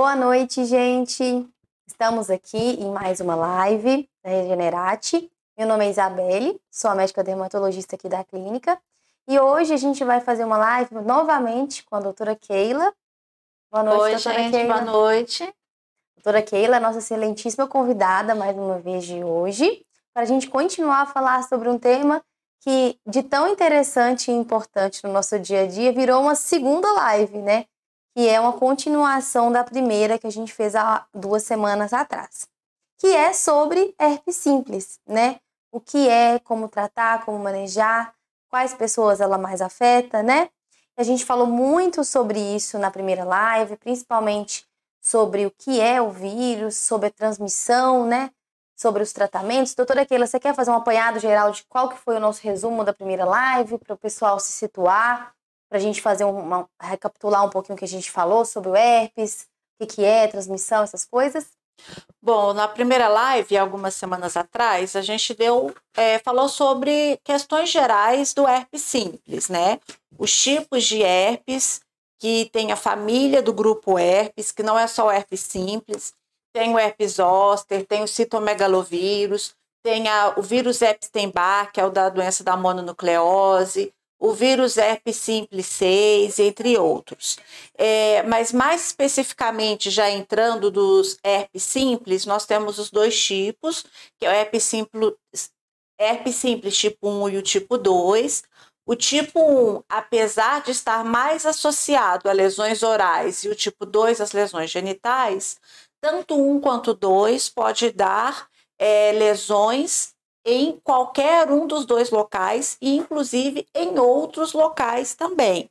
Boa noite, gente. Estamos aqui em mais uma live da Regenerate. Meu nome é Isabelle, sou a médica dermatologista aqui da clínica. E hoje a gente vai fazer uma live novamente com a doutora Keila. Boa noite, Oi, doutora gente, Keila. Boa noite. Doutora Keila, nossa excelentíssima convidada mais uma vez de hoje, para a gente continuar a falar sobre um tema que, de tão interessante e importante no nosso dia a dia, virou uma segunda live, né? Que é uma continuação da primeira que a gente fez há duas semanas atrás. Que é sobre herpes simples, né? O que é, como tratar, como manejar, quais pessoas ela mais afeta, né? A gente falou muito sobre isso na primeira live, principalmente sobre o que é o vírus, sobre a transmissão, né? sobre os tratamentos. Doutora Keila, você quer fazer um apanhado geral de qual que foi o nosso resumo da primeira live, para o pessoal se situar, para a gente fazer uma, recapitular um pouquinho o que a gente falou sobre o herpes, o que, que é, transmissão, essas coisas? Bom, na primeira live, algumas semanas atrás, a gente deu, é, falou sobre questões gerais do herpes simples, né? Os tipos de herpes, que tem a família do grupo herpes, que não é só o herpes simples, tem o herpes zoster, tem o citomegalovírus, tem a, o vírus Epstein-Barr, que é o da doença da mononucleose, o vírus herpes simples 6, entre outros. É, mas mais especificamente, já entrando dos herpes simples, nós temos os dois tipos, que é o herpes simples, herpes simples tipo 1 e o tipo 2. O tipo 1, apesar de estar mais associado a lesões orais e o tipo 2 às lesões genitais, tanto um quanto dois pode dar é, lesões em qualquer um dos dois locais e inclusive em outros locais também.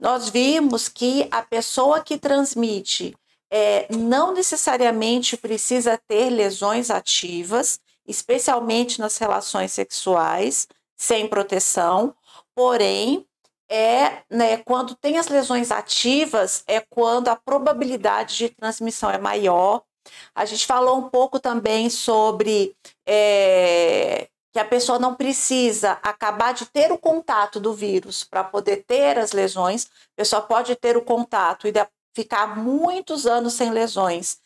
Nós vimos que a pessoa que transmite é, não necessariamente precisa ter lesões ativas, especialmente nas relações sexuais, sem proteção, porém é né, quando tem as lesões ativas, é quando a probabilidade de transmissão é maior. A gente falou um pouco também sobre é, que a pessoa não precisa acabar de ter o contato do vírus para poder ter as lesões. A pessoa pode ter o contato e ficar muitos anos sem lesões,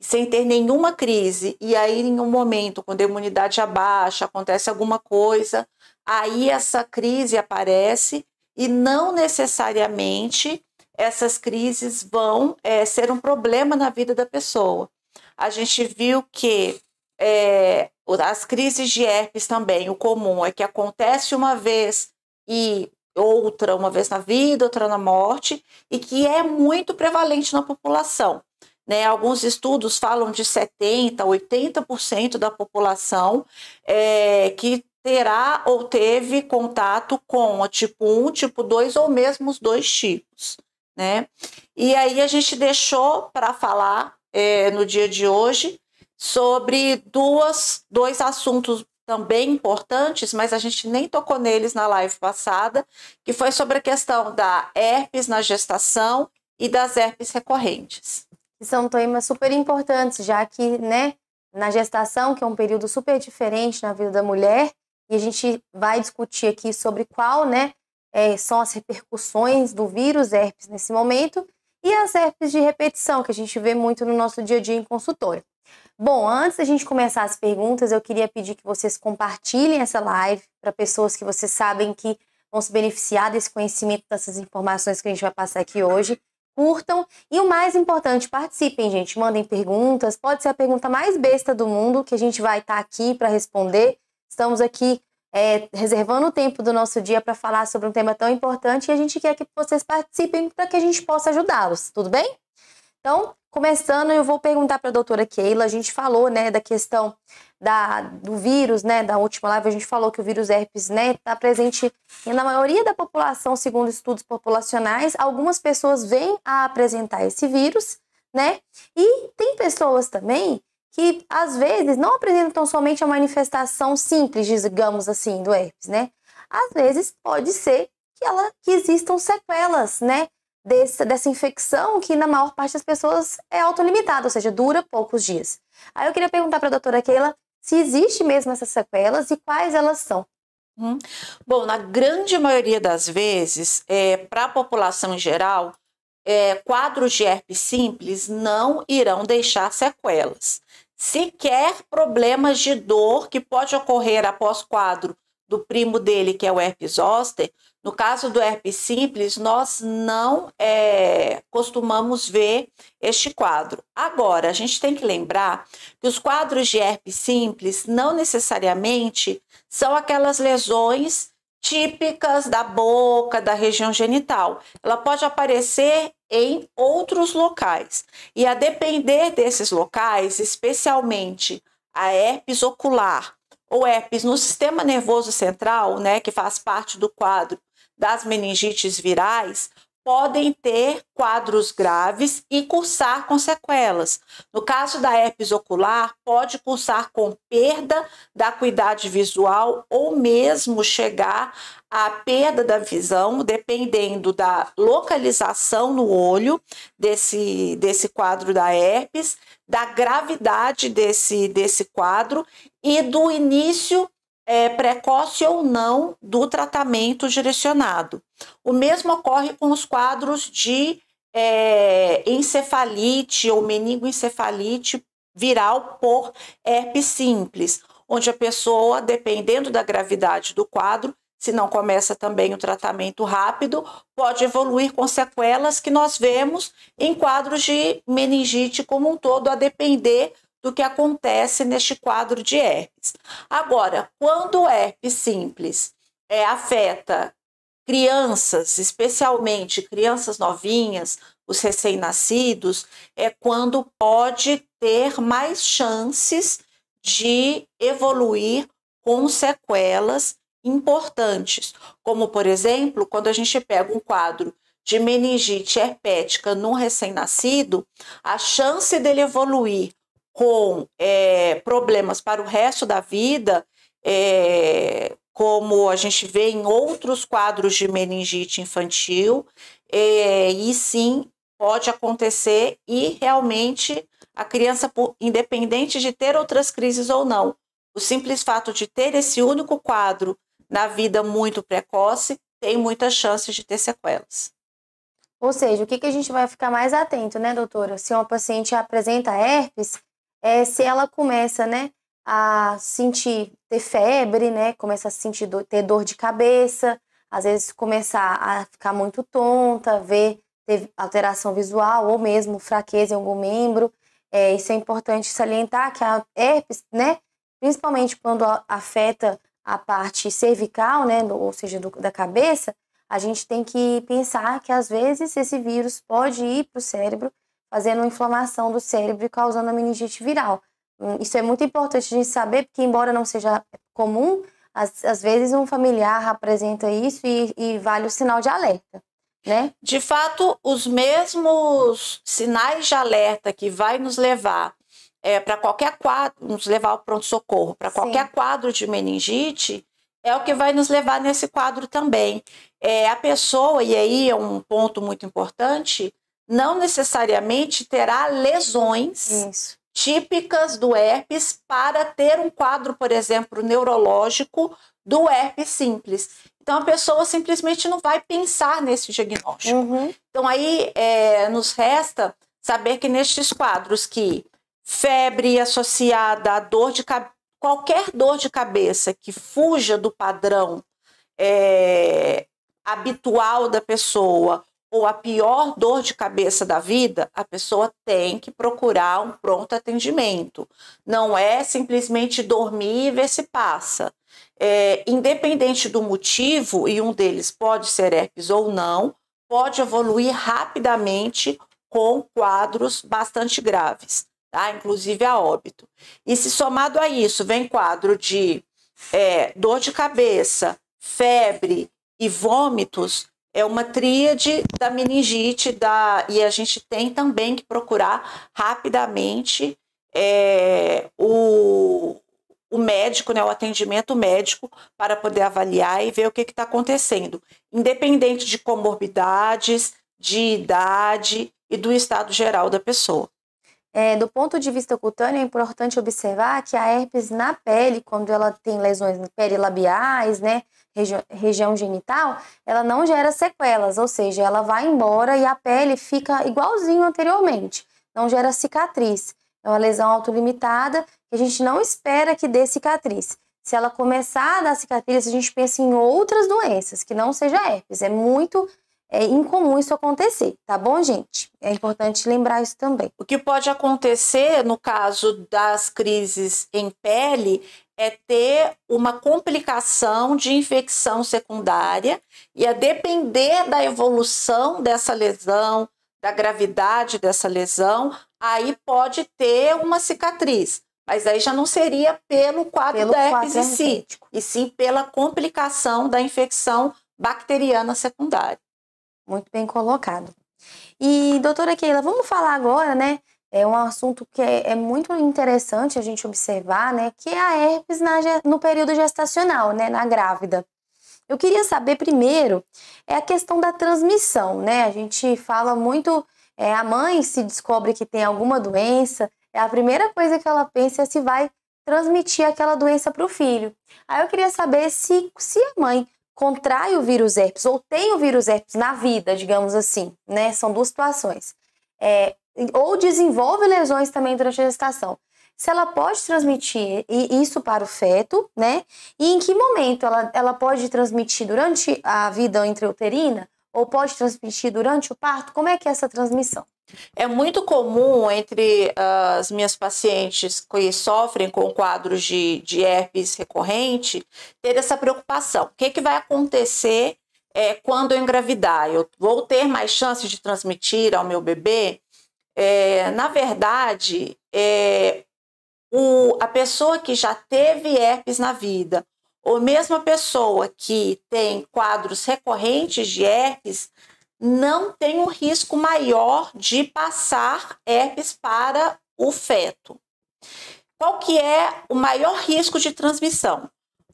sem ter nenhuma crise. E aí, em um momento, quando a imunidade abaixa, acontece alguma coisa, aí essa crise aparece e não necessariamente essas crises vão é, ser um problema na vida da pessoa. A gente viu que é, as crises de herpes também, o comum é que acontece uma vez e outra uma vez na vida, outra na morte, e que é muito prevalente na população. Né, alguns estudos falam de 70%, 80% da população é, que terá ou teve contato com o tipo 1, tipo 2 ou mesmo os dois tipos, né? E aí a gente deixou para falar é, no dia de hoje sobre duas, dois assuntos também importantes, mas a gente nem tocou neles na live passada, que foi sobre a questão da herpes na gestação e das herpes recorrentes. São temas super importantes, já que, né, na gestação, que é um período super diferente na vida da mulher, e a gente vai discutir aqui sobre qual, né, é, são as repercussões do vírus herpes nesse momento e as herpes de repetição, que a gente vê muito no nosso dia a dia em consultório. Bom, antes da gente começar as perguntas, eu queria pedir que vocês compartilhem essa live para pessoas que vocês sabem que vão se beneficiar desse conhecimento, dessas informações que a gente vai passar aqui hoje. Curtam e o mais importante, participem, gente. Mandem perguntas. Pode ser a pergunta mais besta do mundo que a gente vai estar tá aqui para responder. Estamos aqui é, reservando o tempo do nosso dia para falar sobre um tema tão importante e a gente quer que vocês participem para que a gente possa ajudá-los, tudo bem? Então, começando, eu vou perguntar para a doutora Keila. A gente falou, né, da questão da, do vírus, né, da última live, a gente falou que o vírus herpes, né, está presente na maioria da população, segundo estudos populacionais. Algumas pessoas vêm a apresentar esse vírus, né, e tem pessoas também que às vezes não apresentam somente a manifestação simples, digamos assim, do herpes, né? Às vezes pode ser que, ela, que existam sequelas, né? Dessa, dessa infecção que na maior parte das pessoas é autolimitada, ou seja, dura poucos dias. Aí eu queria perguntar para a doutora Keila se existe mesmo essas sequelas e quais elas são. Hum. Bom, na grande maioria das vezes, é, para a população em geral, é, quadros de herpes simples não irão deixar sequelas. Sequer problemas de dor que pode ocorrer após quadro do primo dele, que é o herpes zoster, no caso do herpes simples, nós não é, costumamos ver este quadro. Agora, a gente tem que lembrar que os quadros de herpes simples não necessariamente são aquelas lesões típicas da boca, da região genital. Ela pode aparecer em outros locais. E a depender desses locais, especialmente a herpes ocular ou herpes no sistema nervoso central, né, que faz parte do quadro das meningites virais, podem ter quadros graves e cursar com sequelas. No caso da herpes ocular, pode cursar com perda da acuidade visual ou mesmo chegar à perda da visão, dependendo da localização no olho desse, desse quadro da herpes, da gravidade desse, desse quadro e do início é, precoce ou não do tratamento direcionado. O mesmo ocorre com os quadros de é, encefalite ou meningoencefalite viral por herpes simples, onde a pessoa, dependendo da gravidade do quadro, se não começa também o tratamento rápido, pode evoluir com sequelas que nós vemos em quadros de meningite como um todo, a depender do que acontece neste quadro de herpes. Agora, quando o herpes simples é, afeta crianças, especialmente crianças novinhas, os recém-nascidos, é quando pode ter mais chances de evoluir com sequelas importantes, como por exemplo, quando a gente pega um quadro de meningite herpética num recém-nascido, a chance dele evoluir com é, problemas para o resto da vida, é, como a gente vê em outros quadros de meningite infantil, é, e sim pode acontecer e realmente a criança, independente de ter outras crises ou não, o simples fato de ter esse único quadro na vida muito precoce tem muitas chances de ter sequelas. Ou seja, o que, que a gente vai ficar mais atento, né, doutora? Se uma paciente apresenta herpes, é se ela começa, né, a sentir, ter febre, né, começa a sentir, do, ter dor de cabeça, às vezes começar a ficar muito tonta, ver ter alteração visual ou mesmo fraqueza em algum membro. É, isso é importante salientar que a herpes, né, principalmente quando afeta a parte cervical, né, ou seja, do, da cabeça, a gente tem que pensar que às vezes esse vírus pode ir para o cérebro fazendo uma inflamação do cérebro e causando a meningite viral. Hum, isso é muito importante a gente saber, porque embora não seja comum, às, às vezes um familiar apresenta isso e, e vale o sinal de alerta. Né? De fato, os mesmos sinais de alerta que vai nos levar é, para qualquer quadro, nos levar ao pronto-socorro, para qualquer quadro de meningite, é o que vai nos levar nesse quadro também. É, a pessoa, e aí é um ponto muito importante, não necessariamente terá lesões Isso. típicas do herpes para ter um quadro, por exemplo, neurológico do herpes simples. Então a pessoa simplesmente não vai pensar nesse diagnóstico. Uhum. Então aí é, nos resta saber que nestes quadros que febre associada a dor de qualquer dor de cabeça que fuja do padrão é, habitual da pessoa ou a pior dor de cabeça da vida, a pessoa tem que procurar um pronto atendimento. Não é simplesmente dormir e ver se passa. É, independente do motivo, e um deles pode ser herpes ou não, pode evoluir rapidamente com quadros bastante graves, tá? inclusive a óbito. E se somado a isso vem quadro de é, dor de cabeça, febre e vômitos, é uma tríade da meningite da, e a gente tem também que procurar rapidamente é, o, o médico, né, o atendimento médico, para poder avaliar e ver o que está acontecendo, independente de comorbidades, de idade e do estado geral da pessoa. É, do ponto de vista cutâneo, é importante observar que a herpes na pele, quando ela tem lesões perilabiais, né, regi região genital, ela não gera sequelas, ou seja, ela vai embora e a pele fica igualzinho anteriormente, não gera cicatriz. É uma lesão autolimitada que a gente não espera que dê cicatriz. Se ela começar a dar cicatriz, a gente pensa em outras doenças, que não seja herpes. É muito é incomum isso acontecer, tá bom, gente? É importante lembrar isso também. O que pode acontecer no caso das crises em pele é ter uma complicação de infecção secundária e a depender da evolução dessa lesão, da gravidade dessa lesão, aí pode ter uma cicatriz. Mas aí já não seria pelo quadro pelo da herpes em si, e sim pela complicação da infecção bacteriana secundária. Muito bem colocado. E, doutora Keila, vamos falar agora, né? É um assunto que é, é muito interessante a gente observar, né? Que é a herpes na, no período gestacional, né? Na grávida. Eu queria saber primeiro é a questão da transmissão, né? A gente fala muito, é, a mãe se descobre que tem alguma doença, é a primeira coisa que ela pensa é se vai transmitir aquela doença para o filho. Aí eu queria saber se, se a mãe contrai o vírus herpes ou tem o vírus herpes na vida, digamos assim, né? São duas situações. É, ou desenvolve lesões também durante a gestação. Se ela pode transmitir isso para o feto, né? E em que momento ela, ela pode transmitir durante a vida intrauterina ou pode transmitir durante o parto? Como é que é essa transmissão? É muito comum entre as minhas pacientes que sofrem com quadros de, de herpes recorrente ter essa preocupação. O que, que vai acontecer é, quando eu engravidar? Eu vou ter mais chances de transmitir ao meu bebê? É, na verdade, é, o, a pessoa que já teve herpes na vida, ou mesmo a pessoa que tem quadros recorrentes de herpes, não tem um risco maior de passar herpes para o feto. Qual que é o maior risco de transmissão?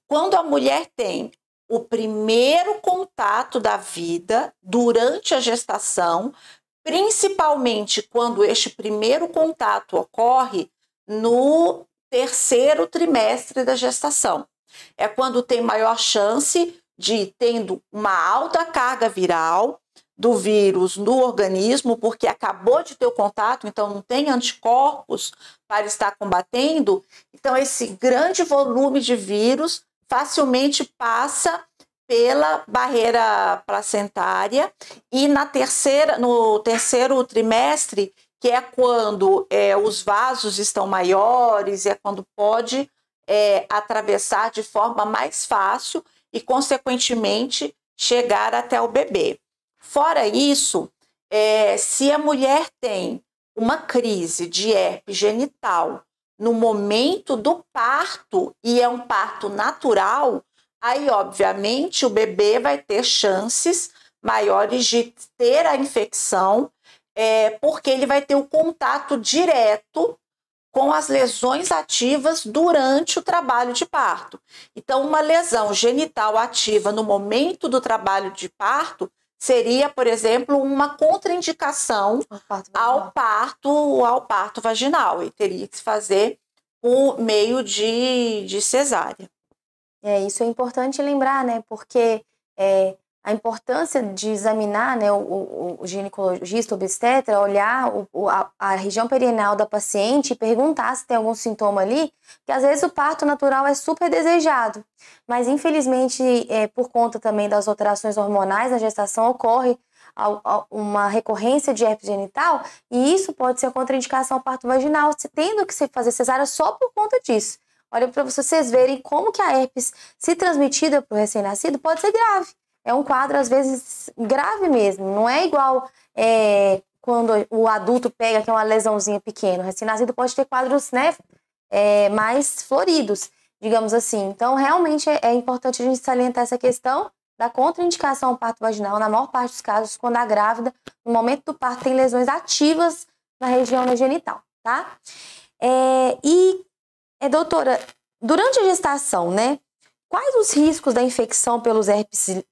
Quando a mulher tem o primeiro contato da vida durante a gestação, principalmente quando este primeiro contato ocorre no terceiro trimestre da gestação. É quando tem maior chance de, tendo uma alta carga viral, do vírus no organismo, porque acabou de ter o contato, então não tem anticorpos para estar combatendo. Então, esse grande volume de vírus facilmente passa pela barreira placentária e na terceira, no terceiro trimestre, que é quando é, os vasos estão maiores, é quando pode é, atravessar de forma mais fácil e, consequentemente, chegar até o bebê. Fora isso, é, se a mulher tem uma crise de herpes genital no momento do parto e é um parto natural, aí obviamente o bebê vai ter chances maiores de ter a infecção, é, porque ele vai ter o um contato direto com as lesões ativas durante o trabalho de parto. Então, uma lesão genital ativa no momento do trabalho de parto seria, por exemplo, uma contraindicação ao parto, ao parto vaginal e teria que se fazer por meio de, de cesárea. É, isso é importante lembrar, né? Porque é, a importância de examinar né, o, o, o ginecologista obstetra, olhar o, a, a, região perineal da paciente e perguntar se tem algum sintoma ali, que às vezes o parto natural é super desejado, mas infelizmente, é, por conta também das alterações hormonais na gestação, ocorre uma recorrência de herpes genital e isso pode ser contraindicação ao parto vaginal, se tendo que se fazer cesárea só por conta disso. Olha para vocês verem como que a herpes, se transmitida para o recém-nascido, pode ser grave é um quadro, às vezes, grave mesmo. Não é igual é, quando o adulto pega, que é uma lesãozinha pequena. O recém-nascido pode ter quadros né, é, mais floridos, digamos assim. Então, realmente é, é importante a gente salientar essa questão da contraindicação ao parto vaginal, na maior parte dos casos, quando a grávida, no momento do parto, tem lesões ativas na região genital, tá? É, e, é, doutora, durante a gestação, né, quais os riscos da infecção pelos herpes,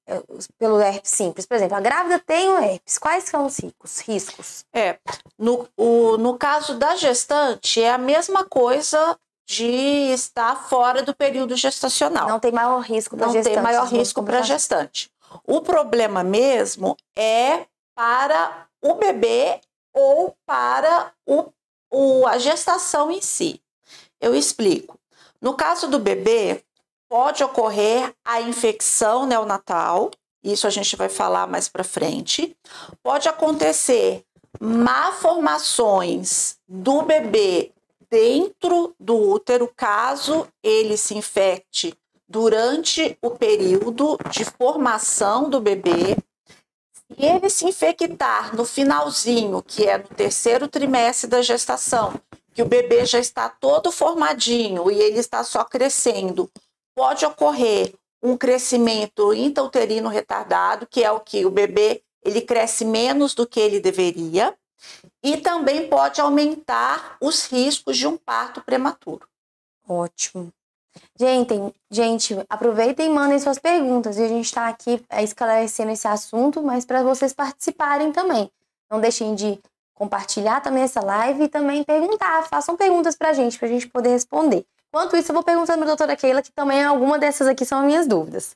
pelo herpes simples? Por exemplo, a grávida tem o herpes, quais são os riscos? riscos? É, no, o, no caso da gestante, é a mesma coisa de estar fora do período gestacional. Não tem maior risco para gestante. Não tem maior risco para gestante. O problema mesmo é para o bebê ou para o, o, a gestação em si. Eu explico. No caso do bebê, pode ocorrer a infecção neonatal, isso a gente vai falar mais para frente. Pode acontecer malformações do bebê dentro do útero, caso ele se infecte durante o período de formação do bebê. Se ele se infectar no finalzinho, que é no terceiro trimestre da gestação, que o bebê já está todo formadinho e ele está só crescendo, pode ocorrer um crescimento intrauterino retardado, que é o que o bebê ele cresce menos do que ele deveria e também pode aumentar os riscos de um parto prematuro. Ótimo. Gente, gente, aproveitem e mandem suas perguntas. E a gente está aqui é, esclarecendo esse assunto, mas para vocês participarem também. Não deixem de compartilhar também essa live e também perguntar. Façam perguntas para a gente, para a gente poder responder. Enquanto isso, eu vou perguntando para a doutora Keila, que também alguma dessas aqui são minhas dúvidas.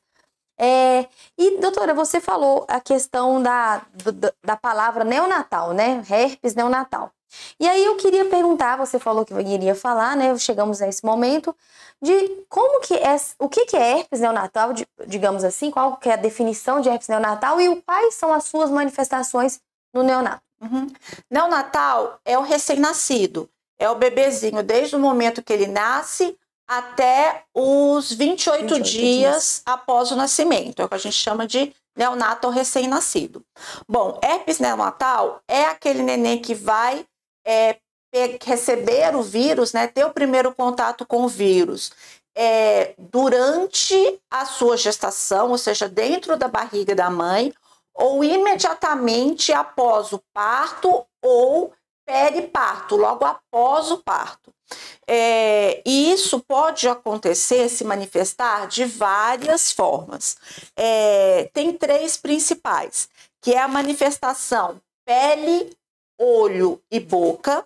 É, e, doutora, você falou a questão da, da, da palavra neonatal, né? Herpes neonatal. E aí eu queria perguntar, você falou que iria falar, né? Chegamos a esse momento de como que é, o que, que é herpes neonatal, digamos assim, qual que é a definição de herpes neonatal e quais são as suas manifestações no neonato. Uhum. Neonatal é o recém-nascido, é o bebezinho desde o momento que ele nasce até os 28, 28 dias, dias após o nascimento. É o que a gente chama de neonato recém-nascido. Bom, herpes neonatal é aquele neném que vai é, receber o vírus, né, ter o primeiro contato com o vírus é, durante a sua gestação, ou seja, dentro da barriga da mãe, ou imediatamente após o parto ou periparto, logo após o parto. É, e isso pode acontecer, se manifestar de várias formas. É, tem três principais, que é a manifestação pele, olho e boca,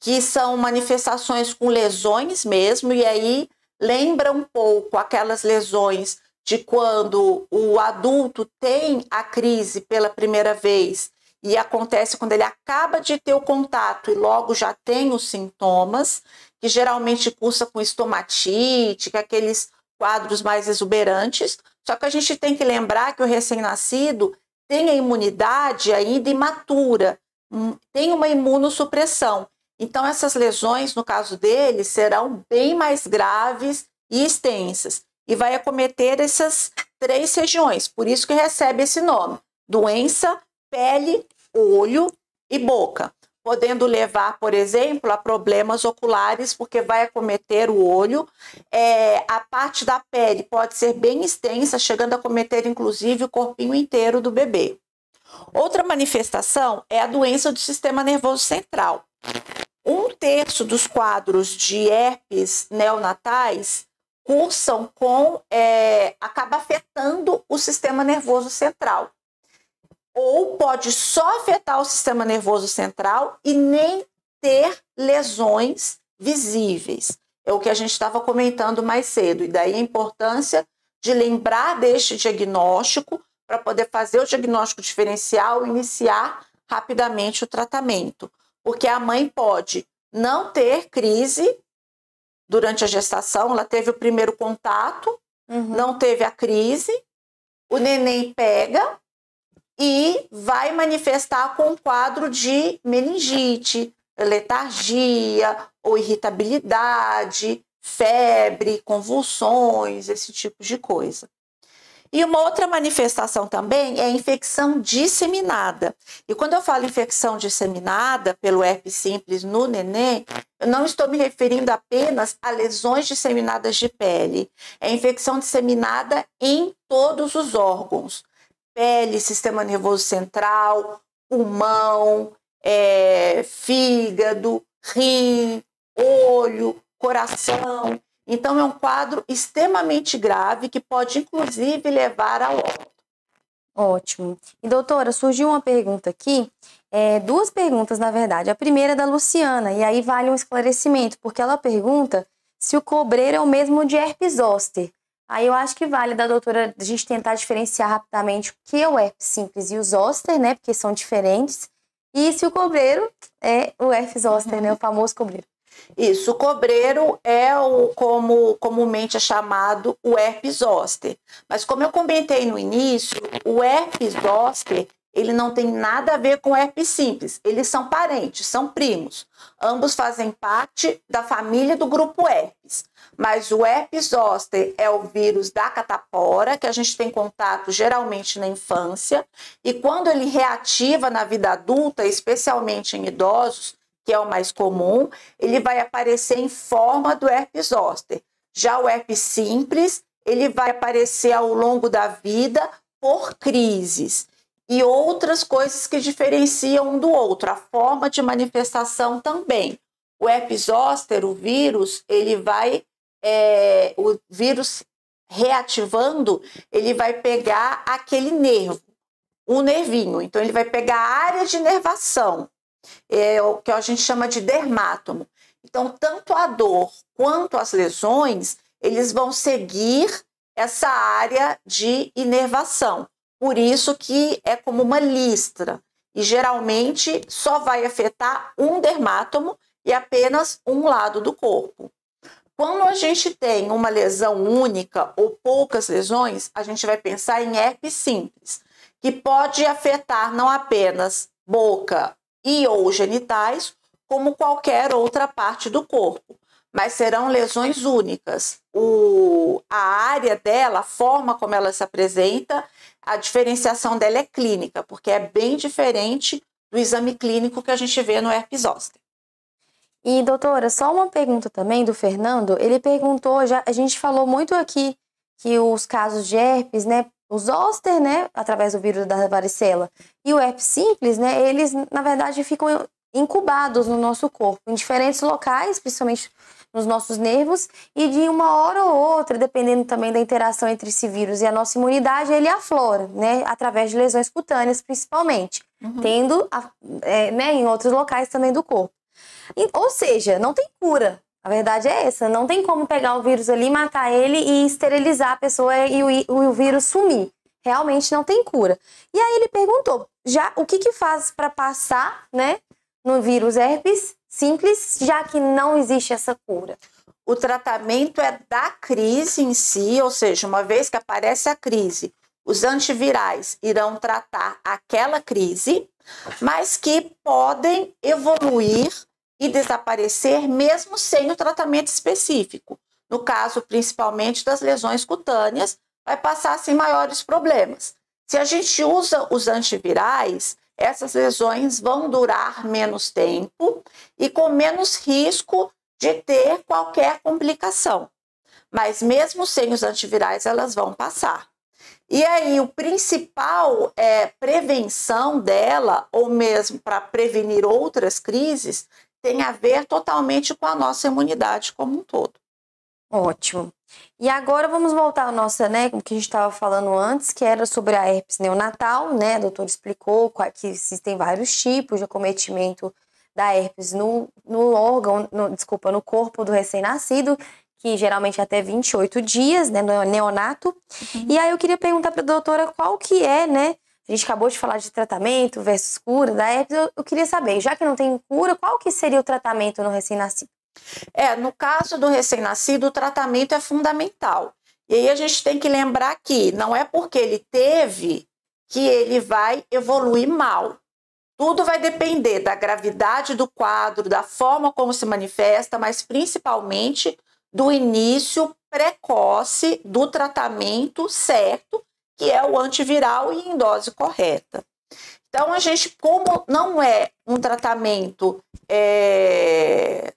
que são manifestações com lesões mesmo, e aí lembra um pouco aquelas lesões de quando o adulto tem a crise pela primeira vez e acontece quando ele acaba de ter o contato e logo já tem os sintomas, que geralmente cursa com estomatite, que é aqueles quadros mais exuberantes. Só que a gente tem que lembrar que o recém-nascido tem a imunidade ainda imatura, hum, tem uma imunossupressão. Então, essas lesões, no caso dele, serão bem mais graves e extensas. E vai acometer essas três regiões, por isso que recebe esse nome: doença, pele olho e boca, podendo levar, por exemplo, a problemas oculares, porque vai acometer o olho. É, a parte da pele pode ser bem extensa, chegando a acometer inclusive o corpinho inteiro do bebê. Outra manifestação é a doença do sistema nervoso central. Um terço dos quadros de herpes neonatais cursam com, é, acaba afetando o sistema nervoso central ou pode só afetar o sistema nervoso central e nem ter lesões visíveis. É o que a gente estava comentando mais cedo, e daí a importância de lembrar deste diagnóstico para poder fazer o diagnóstico diferencial e iniciar rapidamente o tratamento. Porque a mãe pode não ter crise durante a gestação, ela teve o primeiro contato, uhum. não teve a crise, o neném pega, e vai manifestar com um quadro de meningite, letargia ou irritabilidade, febre, convulsões, esse tipo de coisa. E uma outra manifestação também é a infecção disseminada. E quando eu falo infecção disseminada pelo herpes simples no neném, eu não estou me referindo apenas a lesões disseminadas de pele. É infecção disseminada em todos os órgãos pele, sistema nervoso central, pulmão, é, fígado, rim, olho, coração. Então, é um quadro extremamente grave que pode, inclusive, levar ao óbito. Ótimo. E doutora, surgiu uma pergunta aqui, é, duas perguntas na verdade. A primeira é da Luciana, e aí vale um esclarecimento, porque ela pergunta se o cobreiro é o mesmo de herpes zoster. Aí eu acho que vale da doutora a gente tentar diferenciar rapidamente o que é o herpes simples e o zoster, né? Porque são diferentes. E se o cobreiro é o herpes zoster, né? O famoso cobreiro. Isso, o cobreiro é o como comumente é chamado o herpes zoster. Mas como eu comentei no início, o herpes zoster ele não tem nada a ver com herpes simples. Eles são parentes, são primos. Ambos fazem parte da família do grupo herpes. Mas o herpes zoster é o vírus da catapora, que a gente tem contato geralmente na infância, e quando ele reativa na vida adulta, especialmente em idosos, que é o mais comum, ele vai aparecer em forma do herpes zoster. Já o herpes simples, ele vai aparecer ao longo da vida por crises e outras coisas que diferenciam um do outro, a forma de manifestação também. O herpes zoster, o vírus, ele vai, é, o vírus reativando, ele vai pegar aquele nervo, o nervinho. Então, ele vai pegar a área de inervação, é, o que a gente chama de dermátomo. Então, tanto a dor quanto as lesões, eles vão seguir essa área de inervação. Por isso que é como uma listra e geralmente só vai afetar um dermátomo e apenas um lado do corpo. Quando a gente tem uma lesão única ou poucas lesões, a gente vai pensar em herpes simples, que pode afetar não apenas boca e ou genitais, como qualquer outra parte do corpo, mas serão lesões únicas. O, a área dela, a forma como ela se apresenta, a diferenciação dela é clínica, porque é bem diferente do exame clínico que a gente vê no herpes zoster. E doutora, só uma pergunta também do Fernando. Ele perguntou, já a gente falou muito aqui que os casos de herpes, né, o zoster, né, através do vírus da varicela, e o herpes simples, né, eles na verdade ficam incubados no nosso corpo, em diferentes locais, principalmente nos nossos nervos e de uma hora ou outra, dependendo também da interação entre esse vírus e a nossa imunidade, ele aflora, né, através de lesões cutâneas principalmente, uhum. tendo a, é, né, em outros locais também do corpo. Ou seja, não tem cura. A verdade é essa, não tem como pegar o vírus ali, matar ele e esterilizar a pessoa e o, o, o vírus sumir. Realmente não tem cura. E aí ele perguntou, já o que que faz para passar, né, no vírus herpes simples, já que não existe essa cura? O tratamento é da crise em si, ou seja, uma vez que aparece a crise, os antivirais irão tratar aquela crise, mas que podem evoluir e desaparecer mesmo sem o tratamento específico. No caso, principalmente das lesões cutâneas, vai passar sem maiores problemas. Se a gente usa os antivirais, essas lesões vão durar menos tempo e com menos risco de ter qualquer complicação. Mas mesmo sem os antivirais, elas vão passar. E aí, o principal é prevenção dela, ou mesmo para prevenir outras crises, tem a ver totalmente com a nossa imunidade como um todo. Ótimo. E agora vamos voltar à nossa, né, o que a gente estava falando antes, que era sobre a herpes neonatal, né? A doutora explicou que existem vários tipos de acometimento da herpes no, no órgão, no, desculpa, no corpo do recém-nascido, que geralmente é até 28 dias, né, no neonato. Uhum. E aí eu queria perguntar para a doutora qual que é, né? A gente acabou de falar de tratamento versus cura da herpes. Eu, eu queria saber, já que não tem cura, qual que seria o tratamento no recém-nascido? É, no caso do recém-nascido, o tratamento é fundamental. E aí a gente tem que lembrar que não é porque ele teve que ele vai evoluir mal. Tudo vai depender da gravidade do quadro, da forma como se manifesta, mas principalmente do início precoce do tratamento certo, que é o antiviral e em dose correta. Então, a gente, como não é um tratamento é,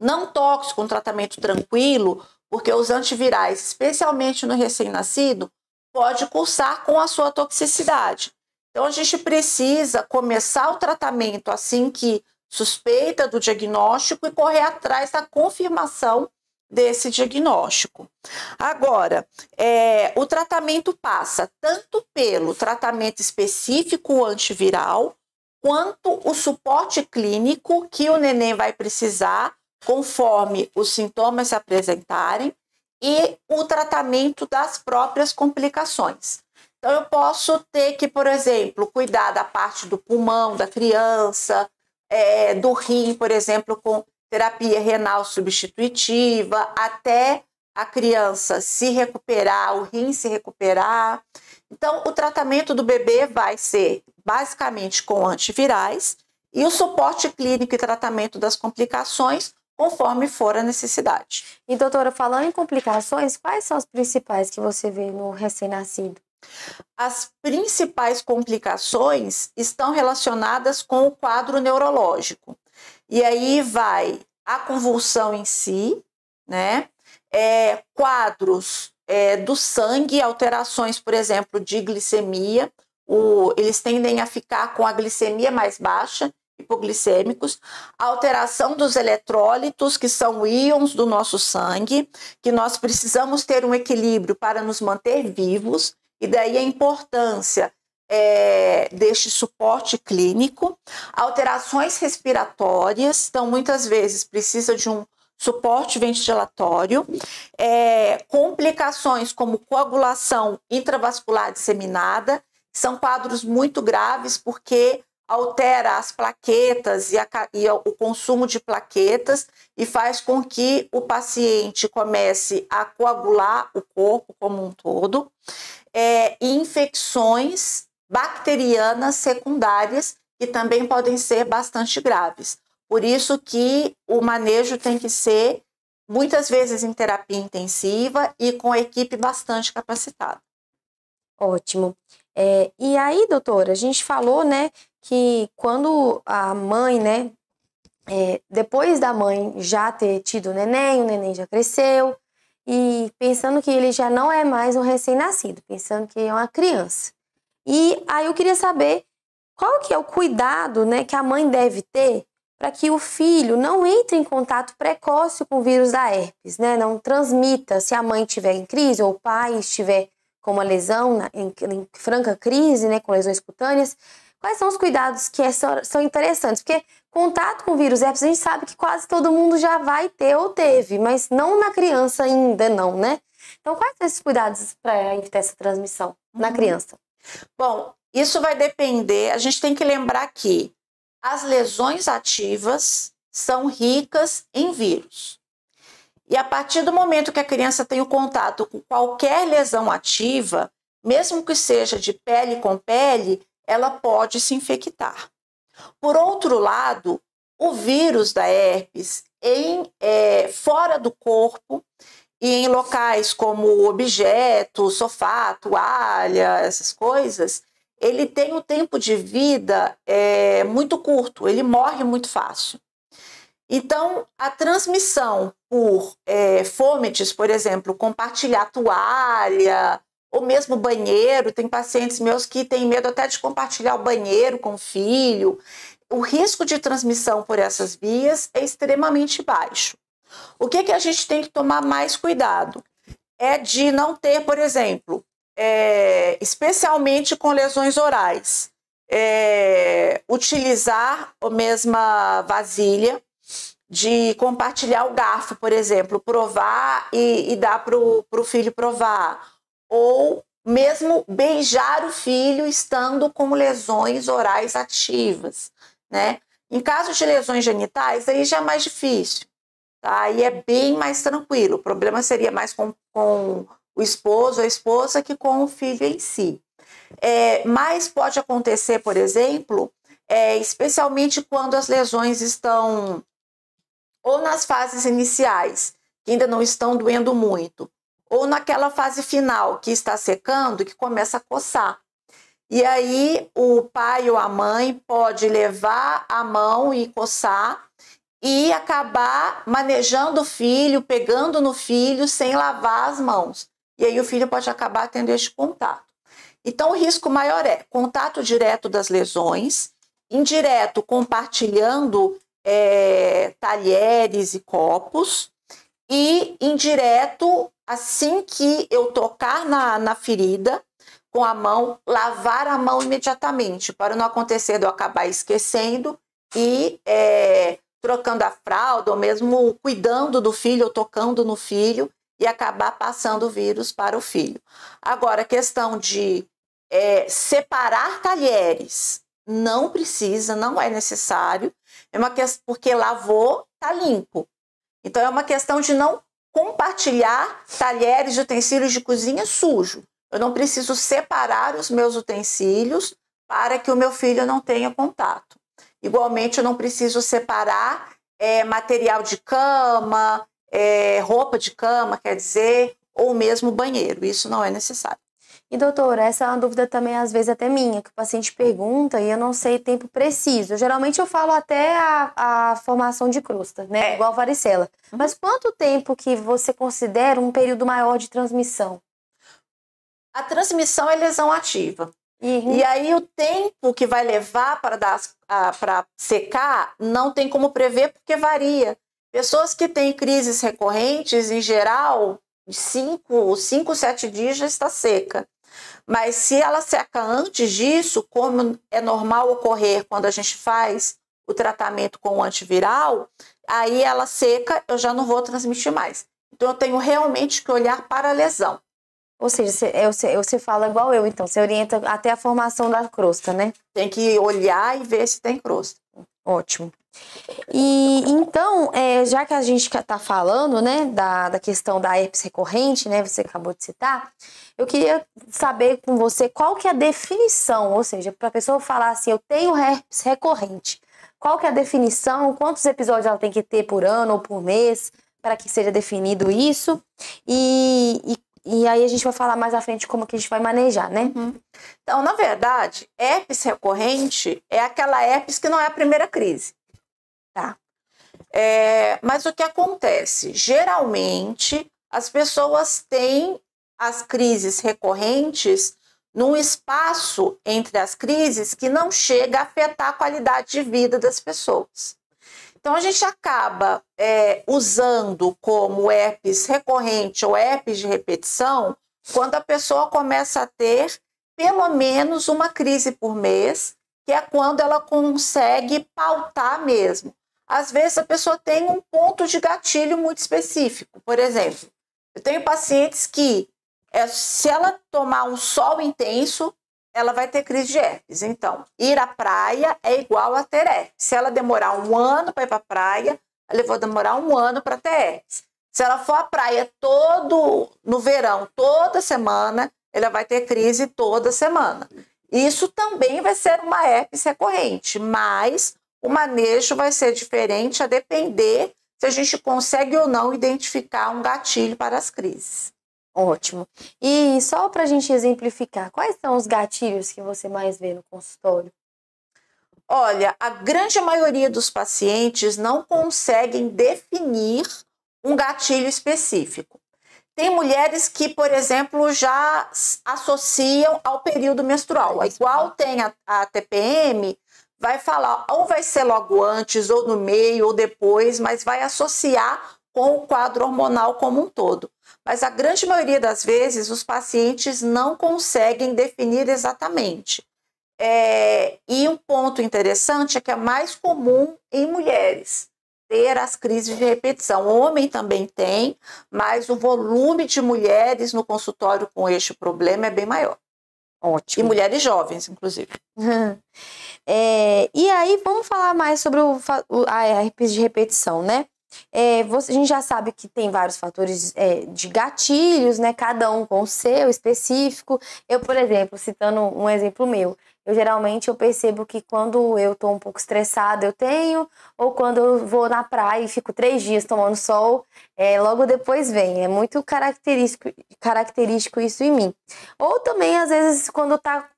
não tóxico, um tratamento tranquilo, porque os antivirais, especialmente no recém-nascido, pode cursar com a sua toxicidade. Então a gente precisa começar o tratamento assim que suspeita do diagnóstico e correr atrás da confirmação desse diagnóstico. Agora, é, o tratamento passa tanto pelo tratamento específico antiviral, quanto o suporte clínico que o neném vai precisar conforme os sintomas se apresentarem e o tratamento das próprias complicações. Então, eu posso ter que, por exemplo, cuidar da parte do pulmão da criança, é, do rim, por exemplo, com terapia renal substitutiva, até a criança se recuperar, o rim se recuperar. Então, o tratamento do bebê vai ser basicamente com antivirais e o suporte clínico e tratamento das complicações conforme for a necessidade. E doutora, falando em complicações, quais são as principais que você vê no recém-nascido? As principais complicações estão relacionadas com o quadro neurológico. E aí vai a convulsão em si, né? É, quadros é, do sangue, alterações, por exemplo, de glicemia. O, eles tendem a ficar com a glicemia mais baixa, hipoglicêmicos, alteração dos eletrólitos, que são íons do nosso sangue, que nós precisamos ter um equilíbrio para nos manter vivos, e daí a importância é, deste suporte clínico, alterações respiratórias, então muitas vezes precisa de um suporte ventilatório, é, complicações como coagulação intravascular disseminada, são quadros muito graves porque altera as plaquetas e, a, e, o consumo de plaquetas e faz com que o paciente comece a coagular o corpo como um todo, é, infecções bacterianas secundárias que também podem ser bastante graves. Por isso que o manejo tem que ser muitas vezes em terapia intensiva e com a equipe bastante capacitada. Ótimo. É, e aí, doutora, a gente falou, né, que quando a mãe, né, é, depois da mãe já ter tido o neném, o neném já cresceu, e pensando que ele já não é mais um recém-nascido, pensando que é uma criança. E aí eu queria saber qual que é o cuidado, né, que a mãe deve ter para que o filho não entre em contato precoce com o vírus da herpes, né? Não transmita se a mãe estiver em crise ou o pai estiver com uma lesão em, em franca crise, né, com lesões cutâneas, Quais são os cuidados que é, são interessantes? Porque contato com o vírus herpes a gente sabe que quase todo mundo já vai ter ou teve, mas não na criança ainda não, né? Então, quais são esses cuidados para evitar essa transmissão na uhum. criança? Bom, isso vai depender. A gente tem que lembrar que as lesões ativas são ricas em vírus. E a partir do momento que a criança tem o contato com qualquer lesão ativa, mesmo que seja de pele com pele, ela pode se infectar. Por outro lado, o vírus da herpes em é, fora do corpo e em locais como objeto, sofá, toalha, essas coisas, ele tem um tempo de vida é, muito curto, ele morre muito fácil. Então, a transmissão por é, fômetes, por exemplo, compartilhar toalha, ou mesmo banheiro. Tem pacientes meus que têm medo até de compartilhar o banheiro com o filho. O risco de transmissão por essas vias é extremamente baixo. O que, que a gente tem que tomar mais cuidado? É de não ter, por exemplo, é, especialmente com lesões orais, é, utilizar a mesma vasilha, de compartilhar o garfo, por exemplo, provar e, e dar para o filho provar, ou mesmo beijar o filho estando com lesões orais ativas, né? Em caso de lesões genitais, aí já é mais difícil, Aí é bem mais tranquilo. O problema seria mais com, com o esposo a esposa que com o filho em si. É, mas pode acontecer, por exemplo, é, especialmente quando as lesões estão ou nas fases iniciais, que ainda não estão doendo muito, ou naquela fase final que está secando, que começa a coçar. E aí o pai ou a mãe pode levar a mão e coçar e acabar manejando o filho, pegando no filho sem lavar as mãos. E aí o filho pode acabar tendo este contato. Então o risco maior é contato direto das lesões, indireto compartilhando é, talheres e copos, e indireto, assim que eu tocar na, na ferida com a mão, lavar a mão imediatamente, para não acontecer de eu acabar esquecendo e é, trocando a fralda, ou mesmo cuidando do filho ou tocando no filho e acabar passando o vírus para o filho. Agora, a questão de é, separar talheres, não precisa, não é necessário, é uma questão porque lavou, tá limpo. Então é uma questão de não compartilhar talheres e utensílios de cozinha sujo. Eu não preciso separar os meus utensílios para que o meu filho não tenha contato. Igualmente, eu não preciso separar é, material de cama, é, roupa de cama, quer dizer, ou mesmo banheiro. Isso não é necessário. E doutora, essa é uma dúvida também às vezes até minha, que o paciente pergunta e eu não sei tempo preciso. Geralmente eu falo até a, a formação de crosta, né? É. Igual varicela. Uhum. Mas quanto tempo que você considera um período maior de transmissão? A transmissão é lesão ativa. Uhum. E aí o tempo que vai levar para dar para secar não tem como prever porque varia. Pessoas que têm crises recorrentes, em geral, 5, 5, 7 dias já está seca. Mas se ela seca antes disso, como é normal ocorrer quando a gente faz o tratamento com o antiviral, aí ela seca, eu já não vou transmitir mais. Então eu tenho realmente que olhar para a lesão. Ou seja, você, você, você fala igual eu, então, você orienta até a formação da crosta, né? Tem que olhar e ver se tem crosta. Ótimo. E então, é, já que a gente está falando, né, da, da questão da herpes recorrente, né, você acabou de citar, eu queria saber com você qual que é a definição, ou seja, para a pessoa falar assim, eu tenho herpes recorrente, qual que é a definição, quantos episódios ela tem que ter por ano ou por mês para que seja definido isso e, e e aí a gente vai falar mais à frente como que a gente vai manejar, né? Uhum. Então, na verdade, herpes recorrente é aquela herpes que não é a primeira crise. Tá. É, mas o que acontece? Geralmente, as pessoas têm as crises recorrentes num espaço entre as crises que não chega a afetar a qualidade de vida das pessoas. Então, a gente acaba é, usando como herpes recorrente ou herpes de repetição quando a pessoa começa a ter pelo menos uma crise por mês, que é quando ela consegue pautar mesmo às vezes a pessoa tem um ponto de gatilho muito específico. Por exemplo, eu tenho pacientes que, é, se ela tomar um sol intenso, ela vai ter crise de herpes. Então, ir à praia é igual a ter herpes. Se ela demorar um ano para ir para a praia, ela vai demorar um ano para ter herpes. Se ela for à praia todo no verão, toda semana, ela vai ter crise toda semana. Isso também vai ser uma herpes recorrente, mas o manejo vai ser diferente a depender se a gente consegue ou não identificar um gatilho para as crises. Ótimo. E só para a gente exemplificar, quais são os gatilhos que você mais vê no consultório? Olha, a grande maioria dos pacientes não conseguem definir um gatilho específico. Tem mulheres que, por exemplo, já associam ao período menstrual. Igual tem a, a TPM, vai falar, ou vai ser logo antes, ou no meio, ou depois, mas vai associar com o quadro hormonal como um todo. Mas a grande maioria das vezes os pacientes não conseguem definir exatamente. É, e um ponto interessante é que é mais comum em mulheres ter as crises de repetição. O homem também tem, mas o volume de mulheres no consultório com este problema é bem maior. Ótimo. E mulheres jovens, inclusive. é, e aí, vamos falar mais sobre o, a herpes de repetição, né? É, você, a gente já sabe que tem vários fatores é, de gatilhos, né? Cada um com o seu específico. Eu, por exemplo, citando um exemplo meu, eu geralmente eu percebo que quando eu tô um pouco estressada eu tenho, ou quando eu vou na praia e fico três dias tomando sol, é, logo depois vem. É muito característico, característico isso em mim. Ou também, às vezes, quando tá,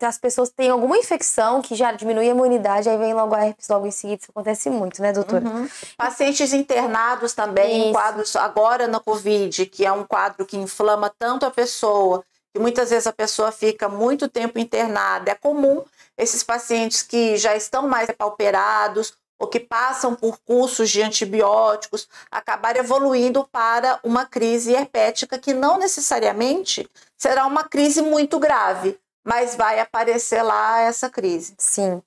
as pessoas têm alguma infecção que já diminui a imunidade, aí vem logo a herpes logo em seguida. Isso acontece muito, né, doutora? Uhum. Pacientes internados também, em quadros agora na Covid, que é um quadro que inflama tanto a pessoa que muitas vezes a pessoa fica muito tempo internada. É comum esses pacientes que já estão mais pauperados ou que passam por cursos de antibióticos, acabar evoluindo para uma crise herpética que não necessariamente será uma crise muito grave, mas vai aparecer lá essa crise. Sim.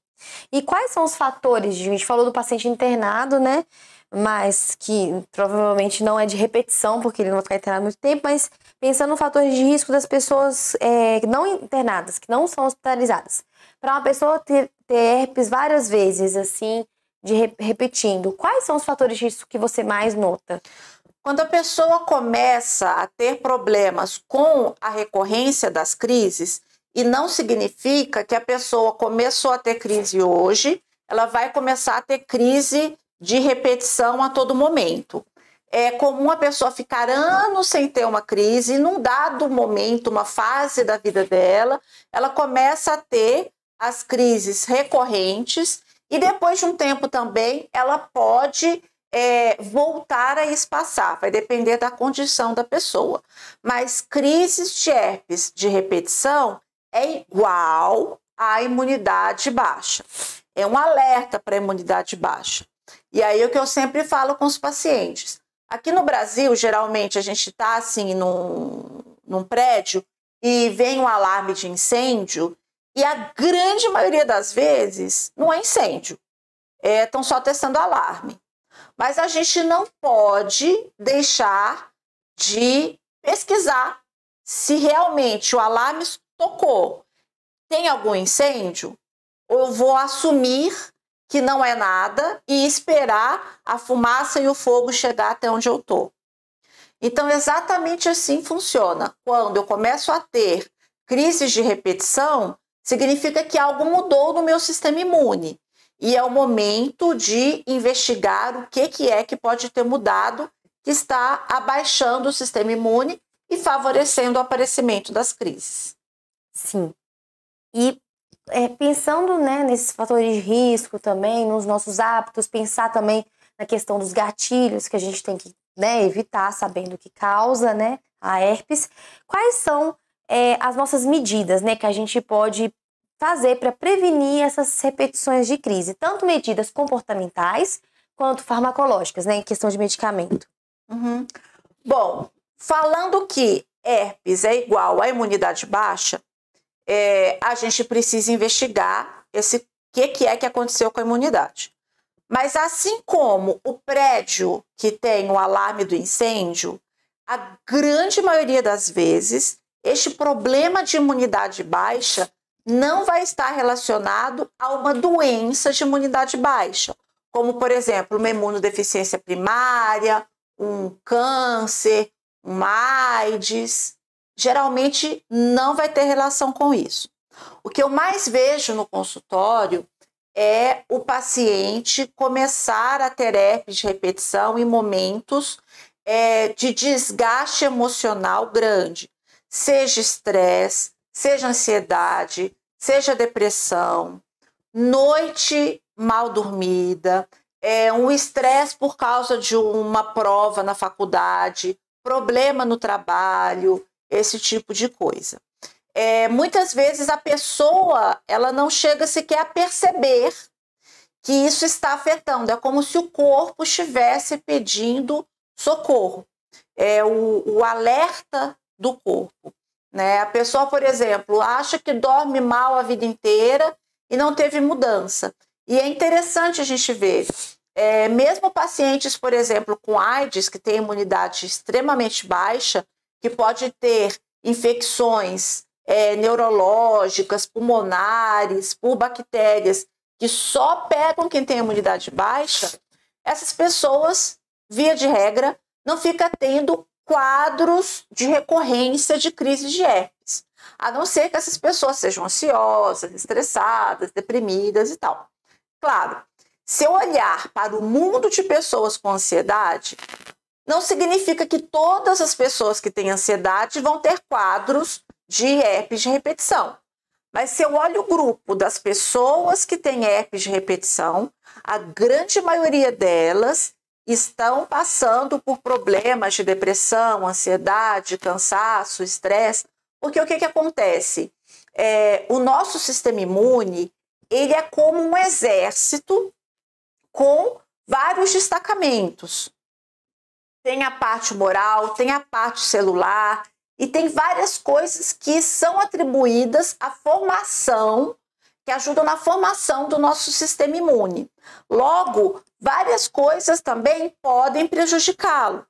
E quais são os fatores? A gente falou do paciente internado, né? Mas que provavelmente não é de repetição, porque ele não vai ficar internado muito tempo, mas pensando no fator de risco das pessoas é, não internadas, que não são hospitalizadas. Para uma pessoa ter, ter herpes várias vezes, assim, de re repetindo, quais são os fatores de risco que você mais nota? Quando a pessoa começa a ter problemas com a recorrência das crises, e não significa que a pessoa começou a ter crise hoje, ela vai começar a ter crise de repetição a todo momento. É comum a pessoa ficar anos sem ter uma crise, e num dado momento, uma fase da vida dela, ela começa a ter as crises recorrentes e depois de um tempo também, ela pode é, voltar a espaçar, vai depender da condição da pessoa. Mas crises de herpes de repetição é igual à imunidade baixa. É um alerta para a imunidade baixa. E aí é o que eu sempre falo com os pacientes. Aqui no Brasil, geralmente, a gente está assim num, num prédio e vem um alarme de incêndio e a grande maioria das vezes não é incêndio, estão é, só testando alarme. Mas a gente não pode deixar de pesquisar se realmente o alarme tocou. Tem algum incêndio? Eu vou assumir que não é nada e esperar a fumaça e o fogo chegar até onde eu estou. Então, exatamente assim funciona. Quando eu começo a ter crises de repetição, significa que algo mudou no meu sistema imune. E é o momento de investigar o que, que é que pode ter mudado, que está abaixando o sistema imune e favorecendo o aparecimento das crises. Sim. E é, pensando né, nesses fatores de risco também, nos nossos hábitos, pensar também na questão dos gatilhos que a gente tem que né, evitar, sabendo que causa né, a herpes, quais são é, as nossas medidas, né, que a gente pode fazer para prevenir essas repetições de crise, tanto medidas comportamentais quanto farmacológicas, né, em questão de medicamento. Uhum. Bom, falando que herpes é igual à imunidade baixa, é, a gente precisa investigar esse que, que é que aconteceu com a imunidade. Mas assim como o prédio que tem o alarme do incêndio, a grande maioria das vezes este problema de imunidade baixa não vai estar relacionado a uma doença de imunidade baixa, como, por exemplo, uma imunodeficiência primária, um câncer, uma AIDS. Geralmente não vai ter relação com isso. O que eu mais vejo no consultório é o paciente começar a ter herpes de repetição em momentos é, de desgaste emocional grande seja estresse, seja ansiedade, seja depressão, noite mal dormida, é, um estresse por causa de uma prova na faculdade, problema no trabalho, esse tipo de coisa. É, muitas vezes a pessoa ela não chega sequer a perceber que isso está afetando. É como se o corpo estivesse pedindo socorro. É o, o alerta do corpo. Né? A pessoa, por exemplo, acha que dorme mal a vida inteira e não teve mudança. E é interessante a gente ver, é, mesmo pacientes, por exemplo, com AIDS, que têm imunidade extremamente baixa, que pode ter infecções é, neurológicas, pulmonares, por bactérias, que só pegam quem tem imunidade baixa, essas pessoas, via de regra, não fica tendo quadros de recorrência de crises de herpes, a não ser que essas pessoas sejam ansiosas, estressadas, deprimidas e tal. Claro, se eu olhar para o mundo de pessoas com ansiedade, não significa que todas as pessoas que têm ansiedade vão ter quadros de herpes de repetição. Mas se eu olho o grupo das pessoas que têm herpes de repetição, a grande maioria delas estão passando por problemas de depressão, ansiedade, cansaço, estresse, porque o que, que acontece? É, o nosso sistema imune ele é como um exército com vários destacamentos. Tem a parte moral, tem a parte celular e tem várias coisas que são atribuídas à formação, que ajudam na formação do nosso sistema imune. Logo, várias coisas também podem prejudicá-lo.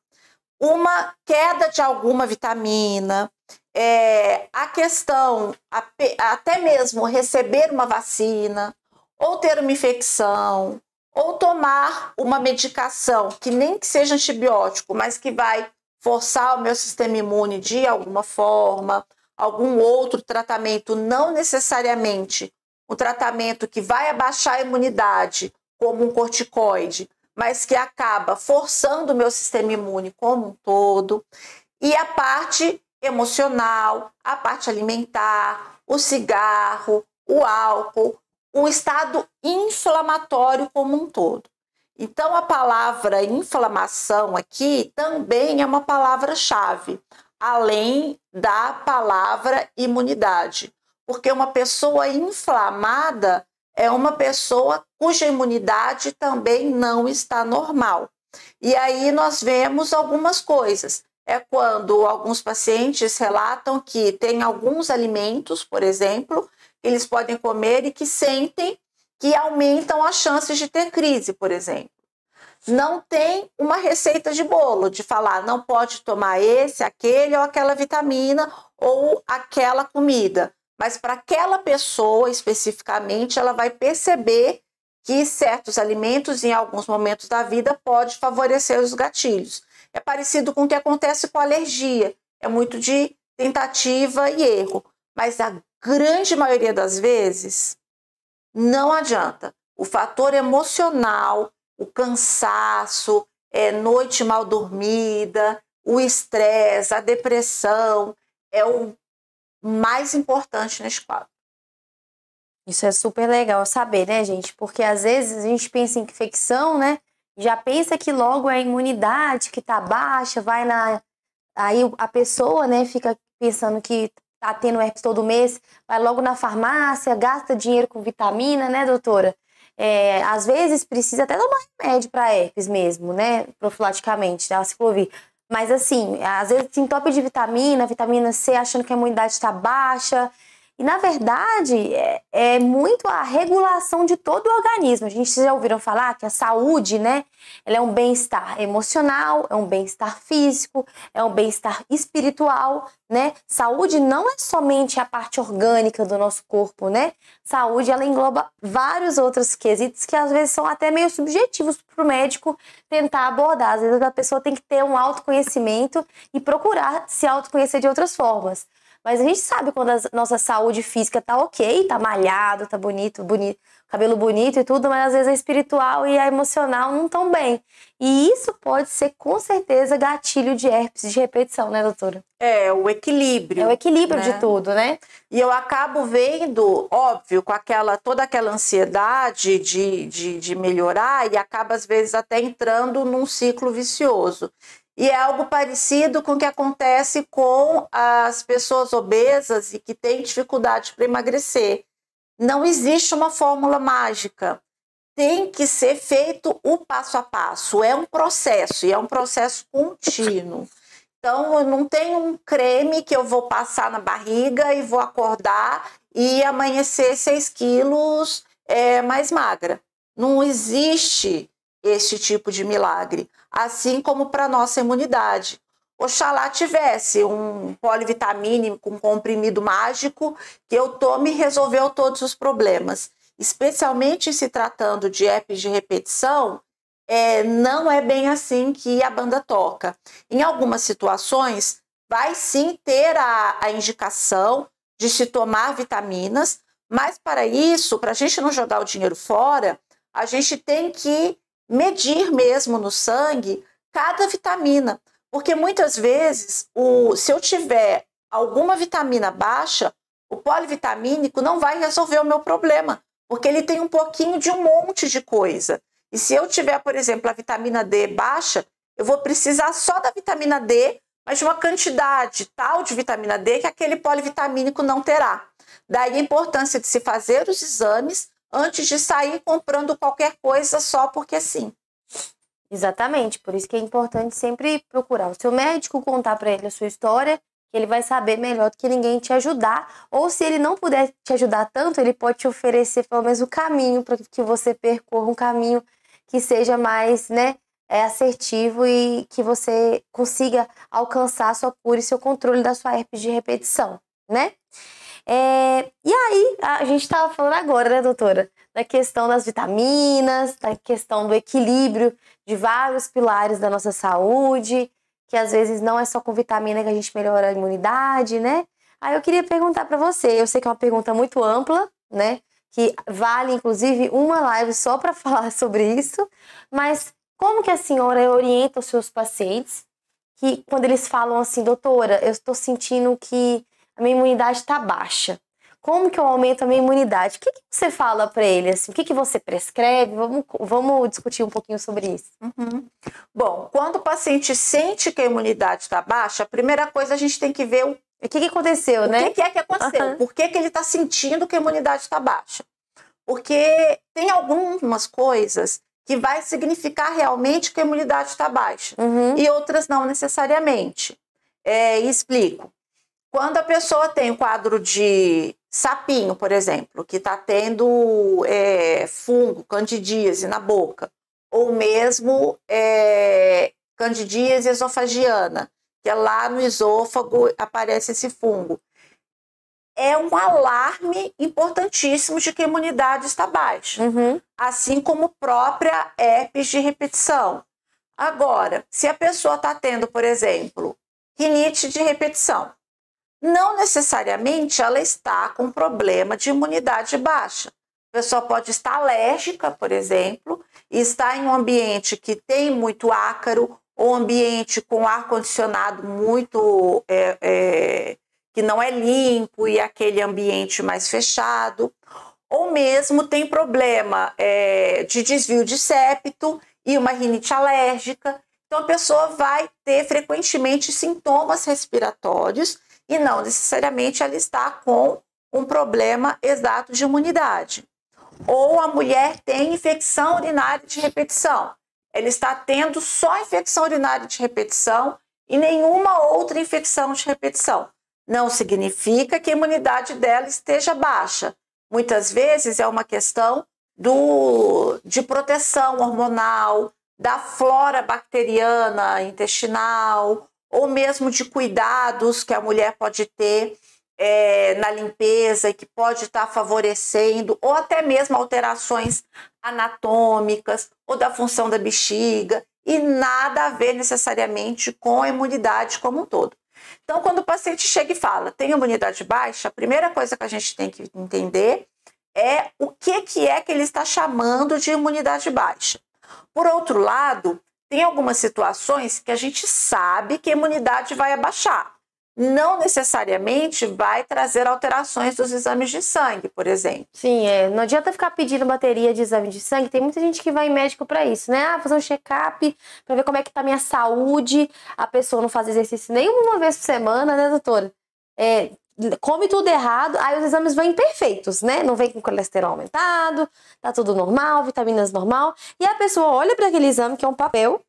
Uma queda de alguma vitamina, é, a questão, até mesmo receber uma vacina, ou ter uma infecção, ou tomar uma medicação que nem que seja antibiótico, mas que vai forçar o meu sistema imune de alguma forma, algum outro tratamento, não necessariamente um tratamento que vai abaixar a imunidade, como um corticoide, mas que acaba forçando o meu sistema imune como um todo, e a parte emocional, a parte alimentar, o cigarro, o álcool, o estado inflamatório como um todo. Então, a palavra inflamação aqui também é uma palavra-chave, além da palavra imunidade, porque uma pessoa inflamada é uma pessoa cuja imunidade também não está normal. E aí nós vemos algumas coisas. É quando alguns pacientes relatam que tem alguns alimentos, por exemplo, eles podem comer e que sentem que aumentam as chances de ter crise, por exemplo. Não tem uma receita de bolo de falar não pode tomar esse, aquele ou aquela vitamina ou aquela comida, mas para aquela pessoa especificamente, ela vai perceber que certos alimentos em alguns momentos da vida pode favorecer os gatilhos. É parecido com o que acontece com a alergia, é muito de tentativa e erro, mas a grande maioria das vezes não adianta. O fator emocional, o cansaço, é, noite mal dormida, o estresse, a depressão, é o mais importante nesse quadro. Isso é super legal saber, né, gente? Porque às vezes a gente pensa em infecção, né? Já pensa que logo é a imunidade que tá baixa, vai na. Aí a pessoa, né, fica pensando que tá tendo herpes todo mês, vai logo na farmácia, gasta dinheiro com vitamina, né, doutora? É, às vezes precisa até tomar remédio para herpes mesmo, né, profilaticamente, tá? Ciclovir. Mas assim, às vezes tem top de vitamina, vitamina C, achando que a imunidade está baixa, e, na verdade, é, é, muito a regulação de todo o organismo. A gente já ouviram falar que a saúde, né? Ela é um bem-estar emocional, é um bem-estar físico, é um bem-estar espiritual, né? Saúde não é somente a parte orgânica do nosso corpo, né? Saúde, ela engloba vários outros quesitos que às vezes são até meio subjetivos para o médico tentar abordar. Às vezes a pessoa tem que ter um autoconhecimento e procurar se autoconhecer de outras formas. Mas a gente sabe quando a nossa saúde física tá ok, tá malhado, tá bonito, bonito, cabelo bonito e tudo, mas às vezes a espiritual e a emocional não estão bem. E isso pode ser com certeza gatilho de herpes de repetição, né, doutora? É, o equilíbrio. É o equilíbrio né? de tudo, né? E eu acabo vendo, óbvio, com aquela toda aquela ansiedade de, de, de melhorar e acaba às vezes até entrando num ciclo vicioso. E é algo parecido com o que acontece com as pessoas obesas e que têm dificuldade para emagrecer. Não existe uma fórmula mágica. Tem que ser feito o passo a passo. É um processo e é um processo contínuo. Então, eu não tenho um creme que eu vou passar na barriga e vou acordar e amanhecer 6 quilos é, mais magra. Não existe esse tipo de milagre assim como para nossa imunidade. Oxalá tivesse um polivitamínico, um comprimido mágico que eu tome e resolveu todos os problemas. Especialmente se tratando de apps de repetição, é, não é bem assim que a banda toca. Em algumas situações, vai sim ter a, a indicação de se tomar vitaminas, mas para isso, para a gente não jogar o dinheiro fora, a gente tem que medir mesmo no sangue cada vitamina, porque muitas vezes, o, se eu tiver alguma vitamina baixa, o polivitamínico não vai resolver o meu problema, porque ele tem um pouquinho de um monte de coisa. E se eu tiver, por exemplo, a vitamina D baixa, eu vou precisar só da vitamina D, mas de uma quantidade tal de vitamina D que aquele polivitamínico não terá. Daí a importância de se fazer os exames antes de sair comprando qualquer coisa só porque sim. Exatamente, por isso que é importante sempre procurar o seu médico, contar para ele a sua história, que ele vai saber melhor do que ninguém te ajudar, ou se ele não puder te ajudar tanto, ele pode te oferecer pelo menos o caminho para que você percorra um caminho que seja mais, né, é, assertivo e que você consiga alcançar a sua cura e seu controle da sua herpes de repetição, né? É, e aí, a gente estava falando agora, né, doutora, da questão das vitaminas, da questão do equilíbrio de vários pilares da nossa saúde, que às vezes não é só com vitamina que a gente melhora a imunidade, né? Aí eu queria perguntar para você, eu sei que é uma pergunta muito ampla, né? Que vale inclusive uma live só para falar sobre isso, mas como que a senhora orienta os seus pacientes que quando eles falam assim, doutora, eu estou sentindo que a minha imunidade está baixa. Como que eu aumento a minha imunidade? O que, que você fala para ele? Assim? O que, que você prescreve? Vamos, vamos discutir um pouquinho sobre isso. Uhum. Bom, quando o paciente sente que a imunidade está baixa, a primeira coisa a gente tem que ver o, o que, que aconteceu, o né? O que, que é que aconteceu? Uhum. Por que, que ele está sentindo que a imunidade está baixa? Porque tem algumas coisas que vai significar realmente que a imunidade está baixa uhum. e outras não necessariamente. É, explico. Quando a pessoa tem um quadro de sapinho, por exemplo, que está tendo é, fungo, candidíase na boca, ou mesmo é, candidíase esofagiana, que é lá no esôfago aparece esse fungo. É um alarme importantíssimo de que a imunidade está baixa, uhum. assim como própria herpes de repetição. Agora, se a pessoa está tendo, por exemplo, rinite de repetição, não necessariamente ela está com problema de imunidade baixa. A pessoa pode estar alérgica, por exemplo, e estar em um ambiente que tem muito ácaro, ou ambiente com ar-condicionado muito. É, é, que não é limpo e aquele ambiente mais fechado, ou mesmo tem problema é, de desvio de septo e uma rinite alérgica. Então a pessoa vai ter frequentemente sintomas respiratórios e não necessariamente ela está com um problema exato de imunidade. Ou a mulher tem infecção urinária de repetição. Ela está tendo só infecção urinária de repetição e nenhuma outra infecção de repetição. Não significa que a imunidade dela esteja baixa. Muitas vezes é uma questão do, de proteção hormonal, da flora bacteriana intestinal, ou mesmo de cuidados que a mulher pode ter é, na limpeza e que pode estar favorecendo, ou até mesmo alterações anatômicas ou da função da bexiga, e nada a ver necessariamente com a imunidade como um todo. Então, quando o paciente chega e fala, tem imunidade baixa, a primeira coisa que a gente tem que entender é o que, que é que ele está chamando de imunidade baixa. Por outro lado, tem algumas situações que a gente sabe que a imunidade vai abaixar. Não necessariamente vai trazer alterações dos exames de sangue, por exemplo. Sim, é. Não adianta ficar pedindo bateria de exame de sangue. Tem muita gente que vai em médico para isso, né? Ah, fazer um check-up para ver como é que tá a minha saúde. A pessoa não faz exercício nenhuma vez por semana, né, doutora? É, come tudo errado, aí os exames vêm perfeitos, né? Não vem com colesterol aumentado, tá tudo normal, vitaminas normal. E a pessoa olha para aquele exame que é um papel,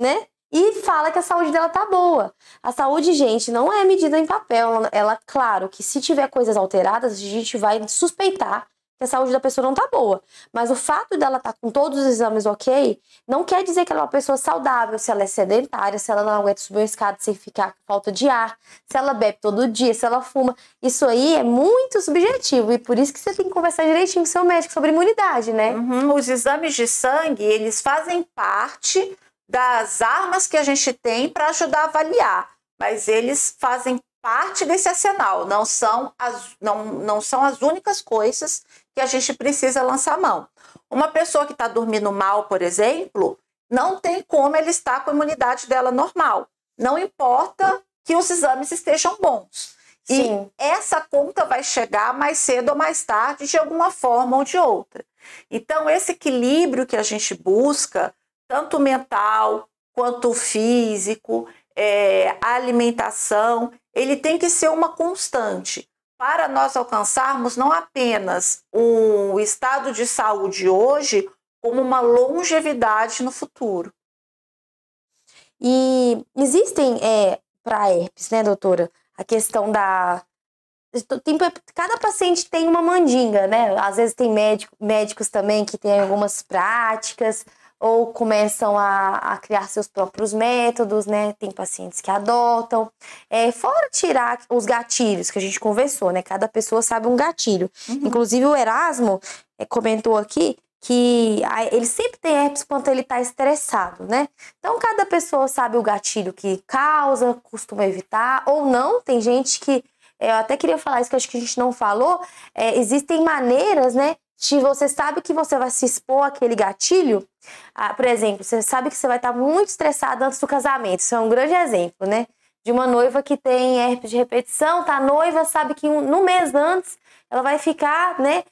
né? E fala que a saúde dela tá boa. A saúde, gente, não é medida em papel. Ela, claro, que se tiver coisas alteradas, a gente vai suspeitar que a saúde da pessoa não tá boa. Mas o fato dela estar tá com todos os exames ok, não quer dizer que ela é uma pessoa saudável, se ela é sedentária, se ela não aguenta subir uma escada sem ficar com falta de ar, se ela bebe todo dia, se ela fuma. Isso aí é muito subjetivo e por isso que você tem que conversar direitinho com seu médico sobre imunidade, né? Uhum. Os exames de sangue, eles fazem parte das armas que a gente tem para ajudar a avaliar, mas eles fazem parte desse arsenal, não são as, não, não são as únicas coisas que a gente precisa lançar mão. Uma pessoa que está dormindo mal, por exemplo, não tem como ela estar com a imunidade dela normal. Não importa que os exames estejam bons. Sim. E essa conta vai chegar mais cedo ou mais tarde, de alguma forma ou de outra. Então, esse equilíbrio que a gente busca, tanto mental quanto físico, é, a alimentação, ele tem que ser uma constante para nós alcançarmos não apenas o estado de saúde hoje, como uma longevidade no futuro. E existem, é, para herpes, né, doutora, a questão da. Tem, cada paciente tem uma mandinga, né? Às vezes tem médico, médicos também que têm algumas práticas ou começam a, a, criar seus próprios métodos, né? Tem pacientes que adotam. É, fora tirar os gatilhos que a gente conversou, né? Cada pessoa sabe um gatilho. Uhum. Inclusive o Erasmo é, comentou aqui que ele sempre tem herpes quando ele está estressado, né? Então, cada pessoa sabe o gatilho que causa, costuma evitar, ou não. Tem gente que, eu até queria falar isso que acho que a gente não falou, é, existem maneiras, né? De você sabe que você vai se expor àquele gatilho. Ah, por exemplo, você sabe que você vai estar muito estressado antes do casamento. Isso é um grande exemplo, né? De uma noiva que tem herpes de repetição, tá noiva, sabe que no mês antes ela vai ficar, né?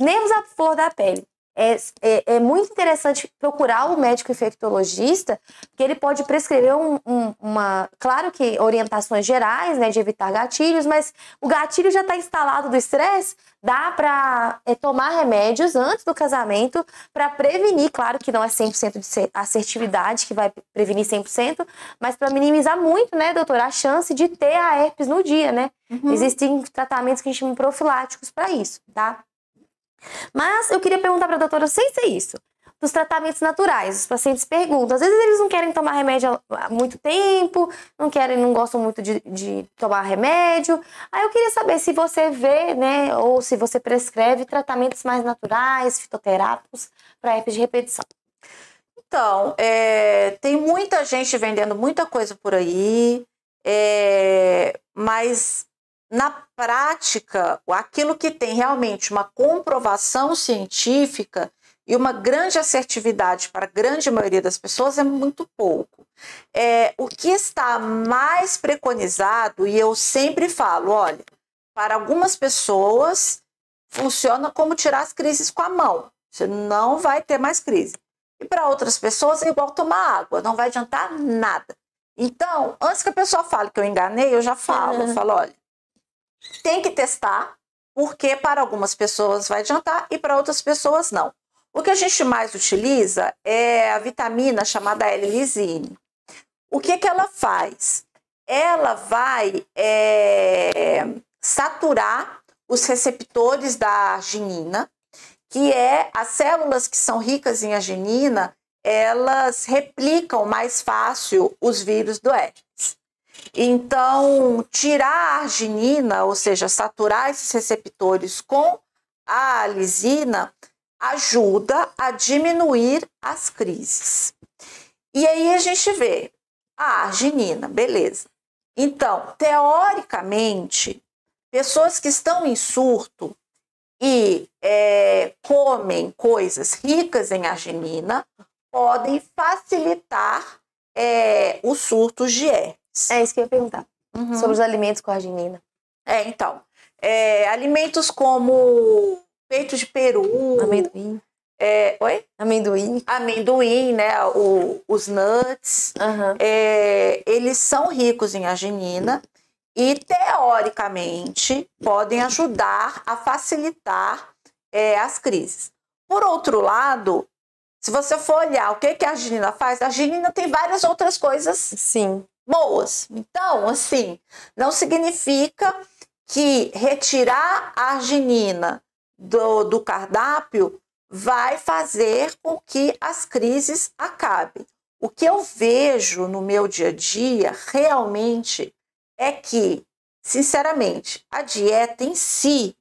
nervos à flor da pele é, é, é, muito interessante procurar o médico infectologista, porque ele pode prescrever um, um, uma. Claro que orientações gerais, né, de evitar gatilhos, mas o gatilho já está instalado do estresse, dá para é, tomar remédios antes do casamento para prevenir, claro que não é 100% de assertividade que vai prevenir 100%, mas para minimizar muito, né, doutora, a chance de ter a herpes no dia, né? Uhum. Existem tratamentos que a gente chama profiláticos para isso, tá? Mas eu queria perguntar para a doutora, sem ser isso, dos tratamentos naturais. Os pacientes perguntam, às vezes eles não querem tomar remédio há muito tempo, não querem, não gostam muito de, de tomar remédio. Aí eu queria saber se você vê, né, ou se você prescreve tratamentos mais naturais, fitoterápicos para herpes de repetição. Então, é, tem muita gente vendendo muita coisa por aí, é, mas na prática, aquilo que tem realmente uma comprovação científica e uma grande assertividade para a grande maioria das pessoas é muito pouco. É, o que está mais preconizado, e eu sempre falo, olha, para algumas pessoas funciona como tirar as crises com a mão. Você não vai ter mais crise. E para outras pessoas é igual tomar água, não vai adiantar nada. Então, antes que a pessoa fale que eu enganei, eu já falo, eu falo, olha, tem que testar, porque para algumas pessoas vai adiantar e para outras pessoas não. O que a gente mais utiliza é a vitamina chamada L-lisine. O que, que ela faz? Ela vai é, saturar os receptores da arginina, que é as células que são ricas em arginina, elas replicam mais fácil os vírus do herpes. Então, tirar a arginina, ou seja, saturar esses receptores com a lisina, ajuda a diminuir as crises. E aí a gente vê a arginina, beleza. Então, teoricamente, pessoas que estão em surto e é, comem coisas ricas em arginina podem facilitar é, os surtos de herpes. É isso que eu ia perguntar. Uhum. Sobre os alimentos com arginina. É, então. É, alimentos como peito de peru. Amendoim. É, oi? Amendoim. Amendoim, né? O, os nuts. Uhum. É, eles são ricos em arginina e, teoricamente, podem ajudar a facilitar é, as crises. Por outro lado, se você for olhar o que, que a arginina faz, a arginina tem várias outras coisas Sim boas. Então, assim, não significa que retirar a arginina do, do cardápio vai fazer com que as crises acabem. O que eu vejo no meu dia a dia realmente é que, sinceramente, a dieta em si,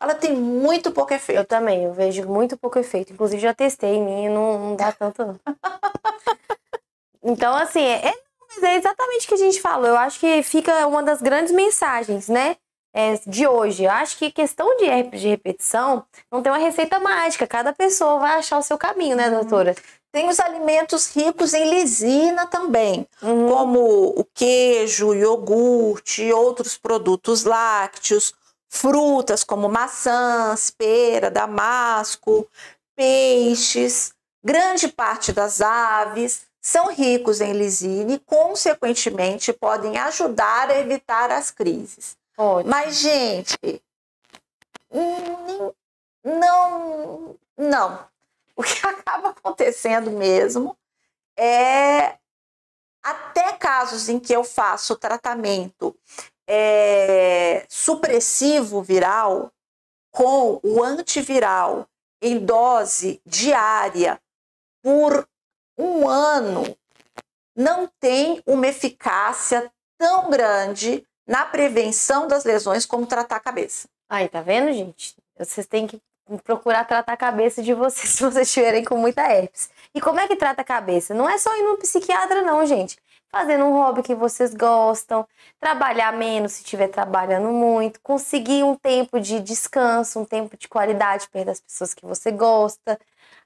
ela tem muito pouco efeito. Eu também, eu vejo muito pouco efeito. Inclusive, já testei em mim e não, não dá tanto, então, assim, é, é mas é exatamente o que a gente falou. Eu acho que fica uma das grandes mensagens, né? É, de hoje. Eu acho que questão de de repetição não tem uma receita mágica. Cada pessoa vai achar o seu caminho, né, uhum. doutora? Tem os alimentos ricos em lisina também, uhum. como o queijo, iogurte e outros produtos lácteos, frutas como maçãs, pera, damasco, peixes, grande parte das aves são ricos em lisina e, consequentemente, podem ajudar a evitar as crises. Pode. Mas, gente, não, não. O que acaba acontecendo mesmo é até casos em que eu faço tratamento é, supressivo viral com o antiviral em dose diária por um ano, não tem uma eficácia tão grande na prevenção das lesões como tratar a cabeça. Aí, tá vendo, gente? Vocês têm que procurar tratar a cabeça de vocês se vocês estiverem com muita herpes. E como é que trata a cabeça? Não é só ir no psiquiatra, não, gente. Fazendo um hobby que vocês gostam, trabalhar menos se estiver trabalhando muito, conseguir um tempo de descanso, um tempo de qualidade perto das pessoas que você gosta.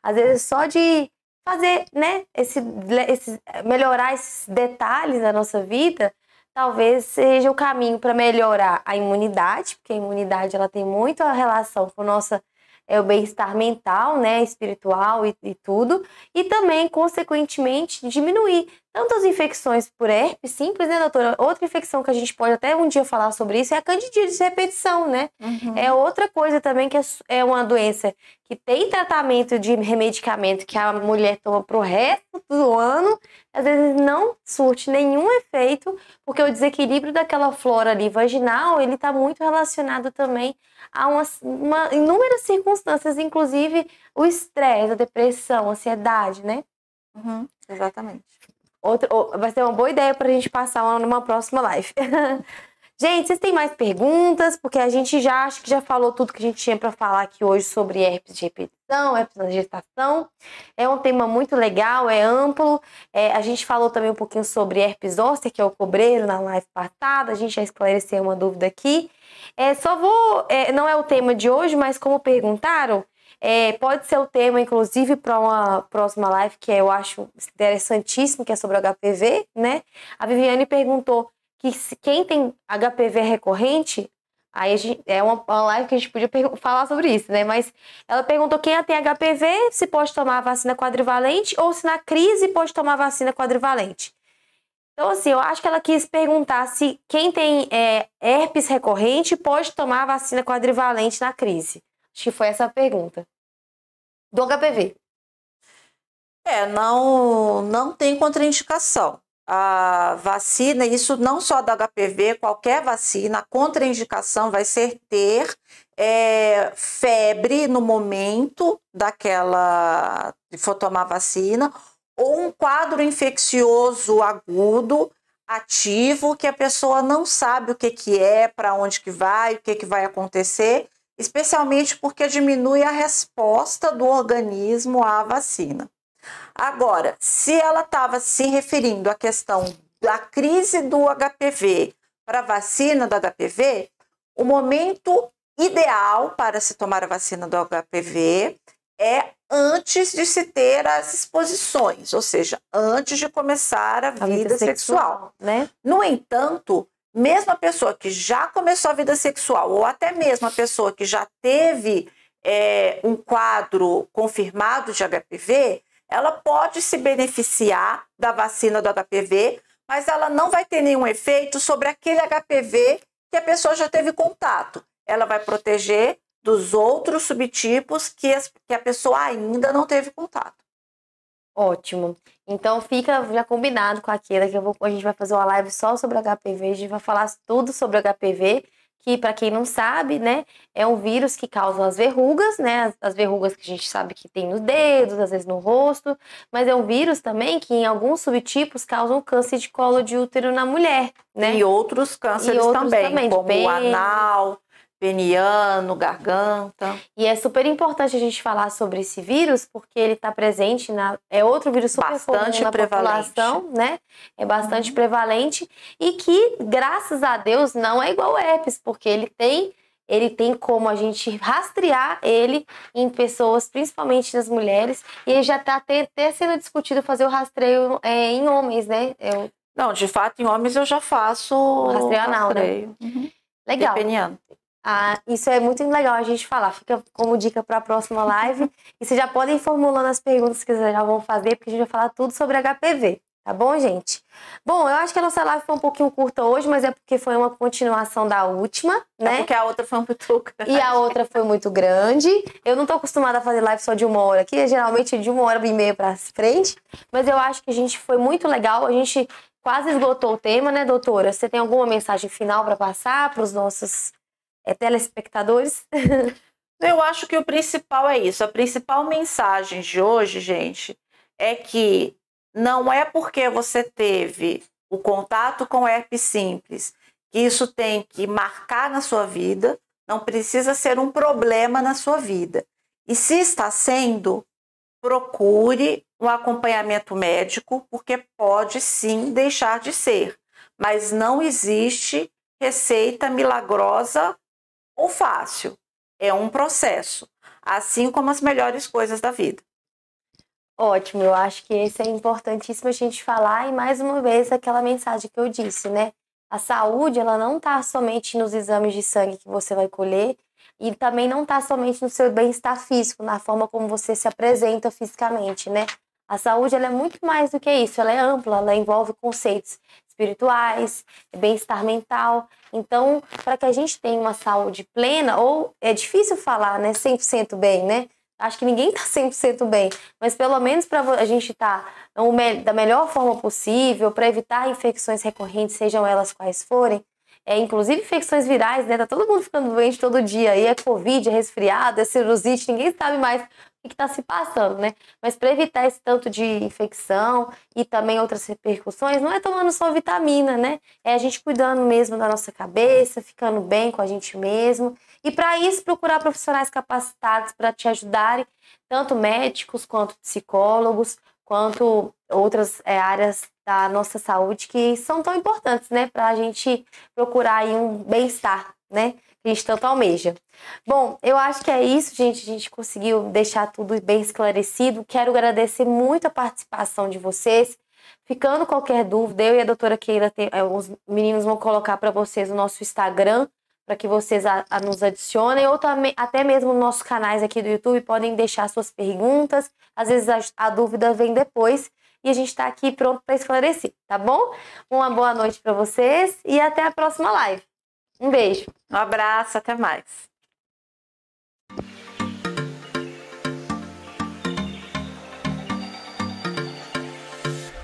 Às vezes só de fazer, né, esse, esse melhorar esses detalhes da nossa vida, talvez seja o caminho para melhorar a imunidade, porque a imunidade ela tem muito a relação com nossa é o bem-estar mental, né, espiritual e, e, tudo, e também, consequentemente, diminuir tanto as infecções por herpes simples, né, doutora? Outra infecção que a gente pode até um dia falar sobre isso é a candidíase de repetição, né? Uhum. É outra coisa também que é, é uma doença que tem tratamento de remedicamento que a mulher toma pro resto do ano, às vezes não surte nenhum efeito, porque o desequilíbrio daquela flora ali vaginal, ele está muito relacionado também a uma, uma, inúmeras circunstâncias, inclusive o estresse, a depressão, a ansiedade, né? Uhum, exatamente. Vai ser uma boa ideia para a gente passar numa próxima live. gente, vocês têm mais perguntas? Porque a gente já acho que já falou tudo que a gente tinha para falar aqui hoje sobre herpes de repetição, herpes na gestação. É um tema muito legal, é amplo. É, a gente falou também um pouquinho sobre herpes zoster, que é o cobreiro, na live passada. A gente já esclareceu uma dúvida aqui. É, só vou. É, não é o tema de hoje, mas como perguntaram, é, pode ser o tema, inclusive, para uma próxima live, que eu acho interessantíssimo, que é sobre HPV, né? A Viviane perguntou que se, quem tem HPV recorrente, aí gente, é uma, uma, live que a gente podia falar sobre isso, né? Mas ela perguntou quem tem HPV, se pode tomar a vacina quadrivalente ou se na crise pode tomar a vacina quadrivalente. Então, assim, eu acho que ela quis perguntar se quem tem é, herpes recorrente pode tomar a vacina quadrivalente na crise. Que foi essa pergunta. Do HPV. É, não, não tem contraindicação. A vacina, isso não só do HPV, qualquer vacina, a contraindicação vai ser ter é, febre no momento daquela de for tomar vacina ou um quadro infeccioso agudo ativo que a pessoa não sabe o que, que é, para onde que vai, o que, que vai acontecer especialmente porque diminui a resposta do organismo à vacina. Agora, se ela estava se referindo à questão da crise do HPV para a vacina do HPV, o momento ideal para se tomar a vacina do HPV é antes de se ter as exposições, ou seja, antes de começar a, a vida, vida, sexual. sexual né? No entanto, mesmo a pessoa que já começou a vida sexual, ou até mesmo a pessoa que já teve é, um quadro confirmado de HPV, ela pode se beneficiar da vacina do HPV, mas ela não vai ter nenhum efeito sobre aquele HPV que a pessoa já teve contato. Ela vai proteger dos outros subtipos que, que a pessoa ainda não teve contato. Ótimo. Então fica já combinado com aquela que vou, a gente vai fazer uma live só sobre HPV, a gente vai falar tudo sobre HPV, que para quem não sabe, né, é um vírus que causa as verrugas, né, as, as, verrugas que a gente sabe que tem nos dedos, às vezes no rosto, mas é um vírus também que em alguns subtipos causam câncer de colo de útero na mulher, né? E outros cânceres e outros também, também como o anal, peniano, garganta. E é super importante a gente falar sobre esse vírus, porque ele está presente na. É outro vírus super bastante na prevalente. população, né? É bastante uhum. prevalente. E que, graças a Deus, não é igual ao herpes, porque ele tem. Ele tem como a gente rastrear ele em pessoas, principalmente nas mulheres, e já está até, até, sendo discutido fazer o rastreio é, em homens, né? Eu... Não, de fato, em homens eu já faço rastreio anal, né? rastreio. né? Uhum. Legal. Depeniano. Ah, isso é muito legal a gente falar. Fica como dica para a próxima live. e vocês já podem ir formulando as perguntas que vocês já vão fazer, porque a gente vai falar tudo sobre HPV. Tá bom, gente? Bom, eu acho que a nossa live foi um pouquinho curta hoje, mas é porque foi uma continuação da última, é né? É porque a outra foi muito grande. E a outra foi muito grande. Eu não tô acostumada a fazer live só de uma hora aqui, é geralmente de uma hora e meia pra frente. Mas eu acho que a gente foi muito legal. A gente quase esgotou o tema, né, doutora? Você tem alguma mensagem final para passar para os nossos é, telespectadores? Eu acho que o principal é isso. A principal mensagem de hoje, gente, é que não é porque você teve o contato com herpes simples que isso tem que marcar na sua vida, não precisa ser um problema na sua vida. E se está sendo, procure um acompanhamento médico, porque pode sim deixar de ser, mas não existe receita milagrosa ou fácil. É um processo, assim como as melhores coisas da vida. Ótimo, eu acho que esse é importantíssimo a gente falar e mais uma vez aquela mensagem que eu disse, né? A saúde, ela não está somente nos exames de sangue que você vai colher e também não está somente no seu bem-estar físico, na forma como você se apresenta fisicamente, né? A saúde, ela é muito mais do que isso, ela é ampla, ela envolve conceitos espirituais, bem-estar mental. Então, para que a gente tenha uma saúde plena, ou é difícil falar, né, 100% bem, né? Acho que ninguém está 100% bem, mas pelo menos para a gente estar tá da melhor forma possível, para evitar infecções recorrentes, sejam elas quais forem, é, inclusive infecções virais, né? Tá todo mundo ficando doente todo dia. Aí é Covid, é resfriado, é cirrosite, ninguém sabe mais que está se passando, né? Mas para evitar esse tanto de infecção e também outras repercussões, não é tomando só vitamina, né? É a gente cuidando mesmo da nossa cabeça, ficando bem com a gente mesmo. E para isso, procurar profissionais capacitados para te ajudarem, tanto médicos quanto psicólogos, quanto outras é, áreas da nossa saúde que são tão importantes, né? Para a gente procurar um bem-estar, né? A gente tanto almeja. Bom, eu acho que é isso, gente. A gente conseguiu deixar tudo bem esclarecido. Quero agradecer muito a participação de vocês. Ficando qualquer dúvida, eu e a doutora Keila, é, os meninos vão colocar para vocês o nosso Instagram, para que vocês a, a nos adicionem, ou também, até mesmo nos nossos canais aqui do YouTube, podem deixar suas perguntas. Às vezes a, a dúvida vem depois e a gente está aqui pronto para esclarecer, tá bom? Uma boa noite para vocês e até a próxima live. Um beijo. Um abraço, até mais.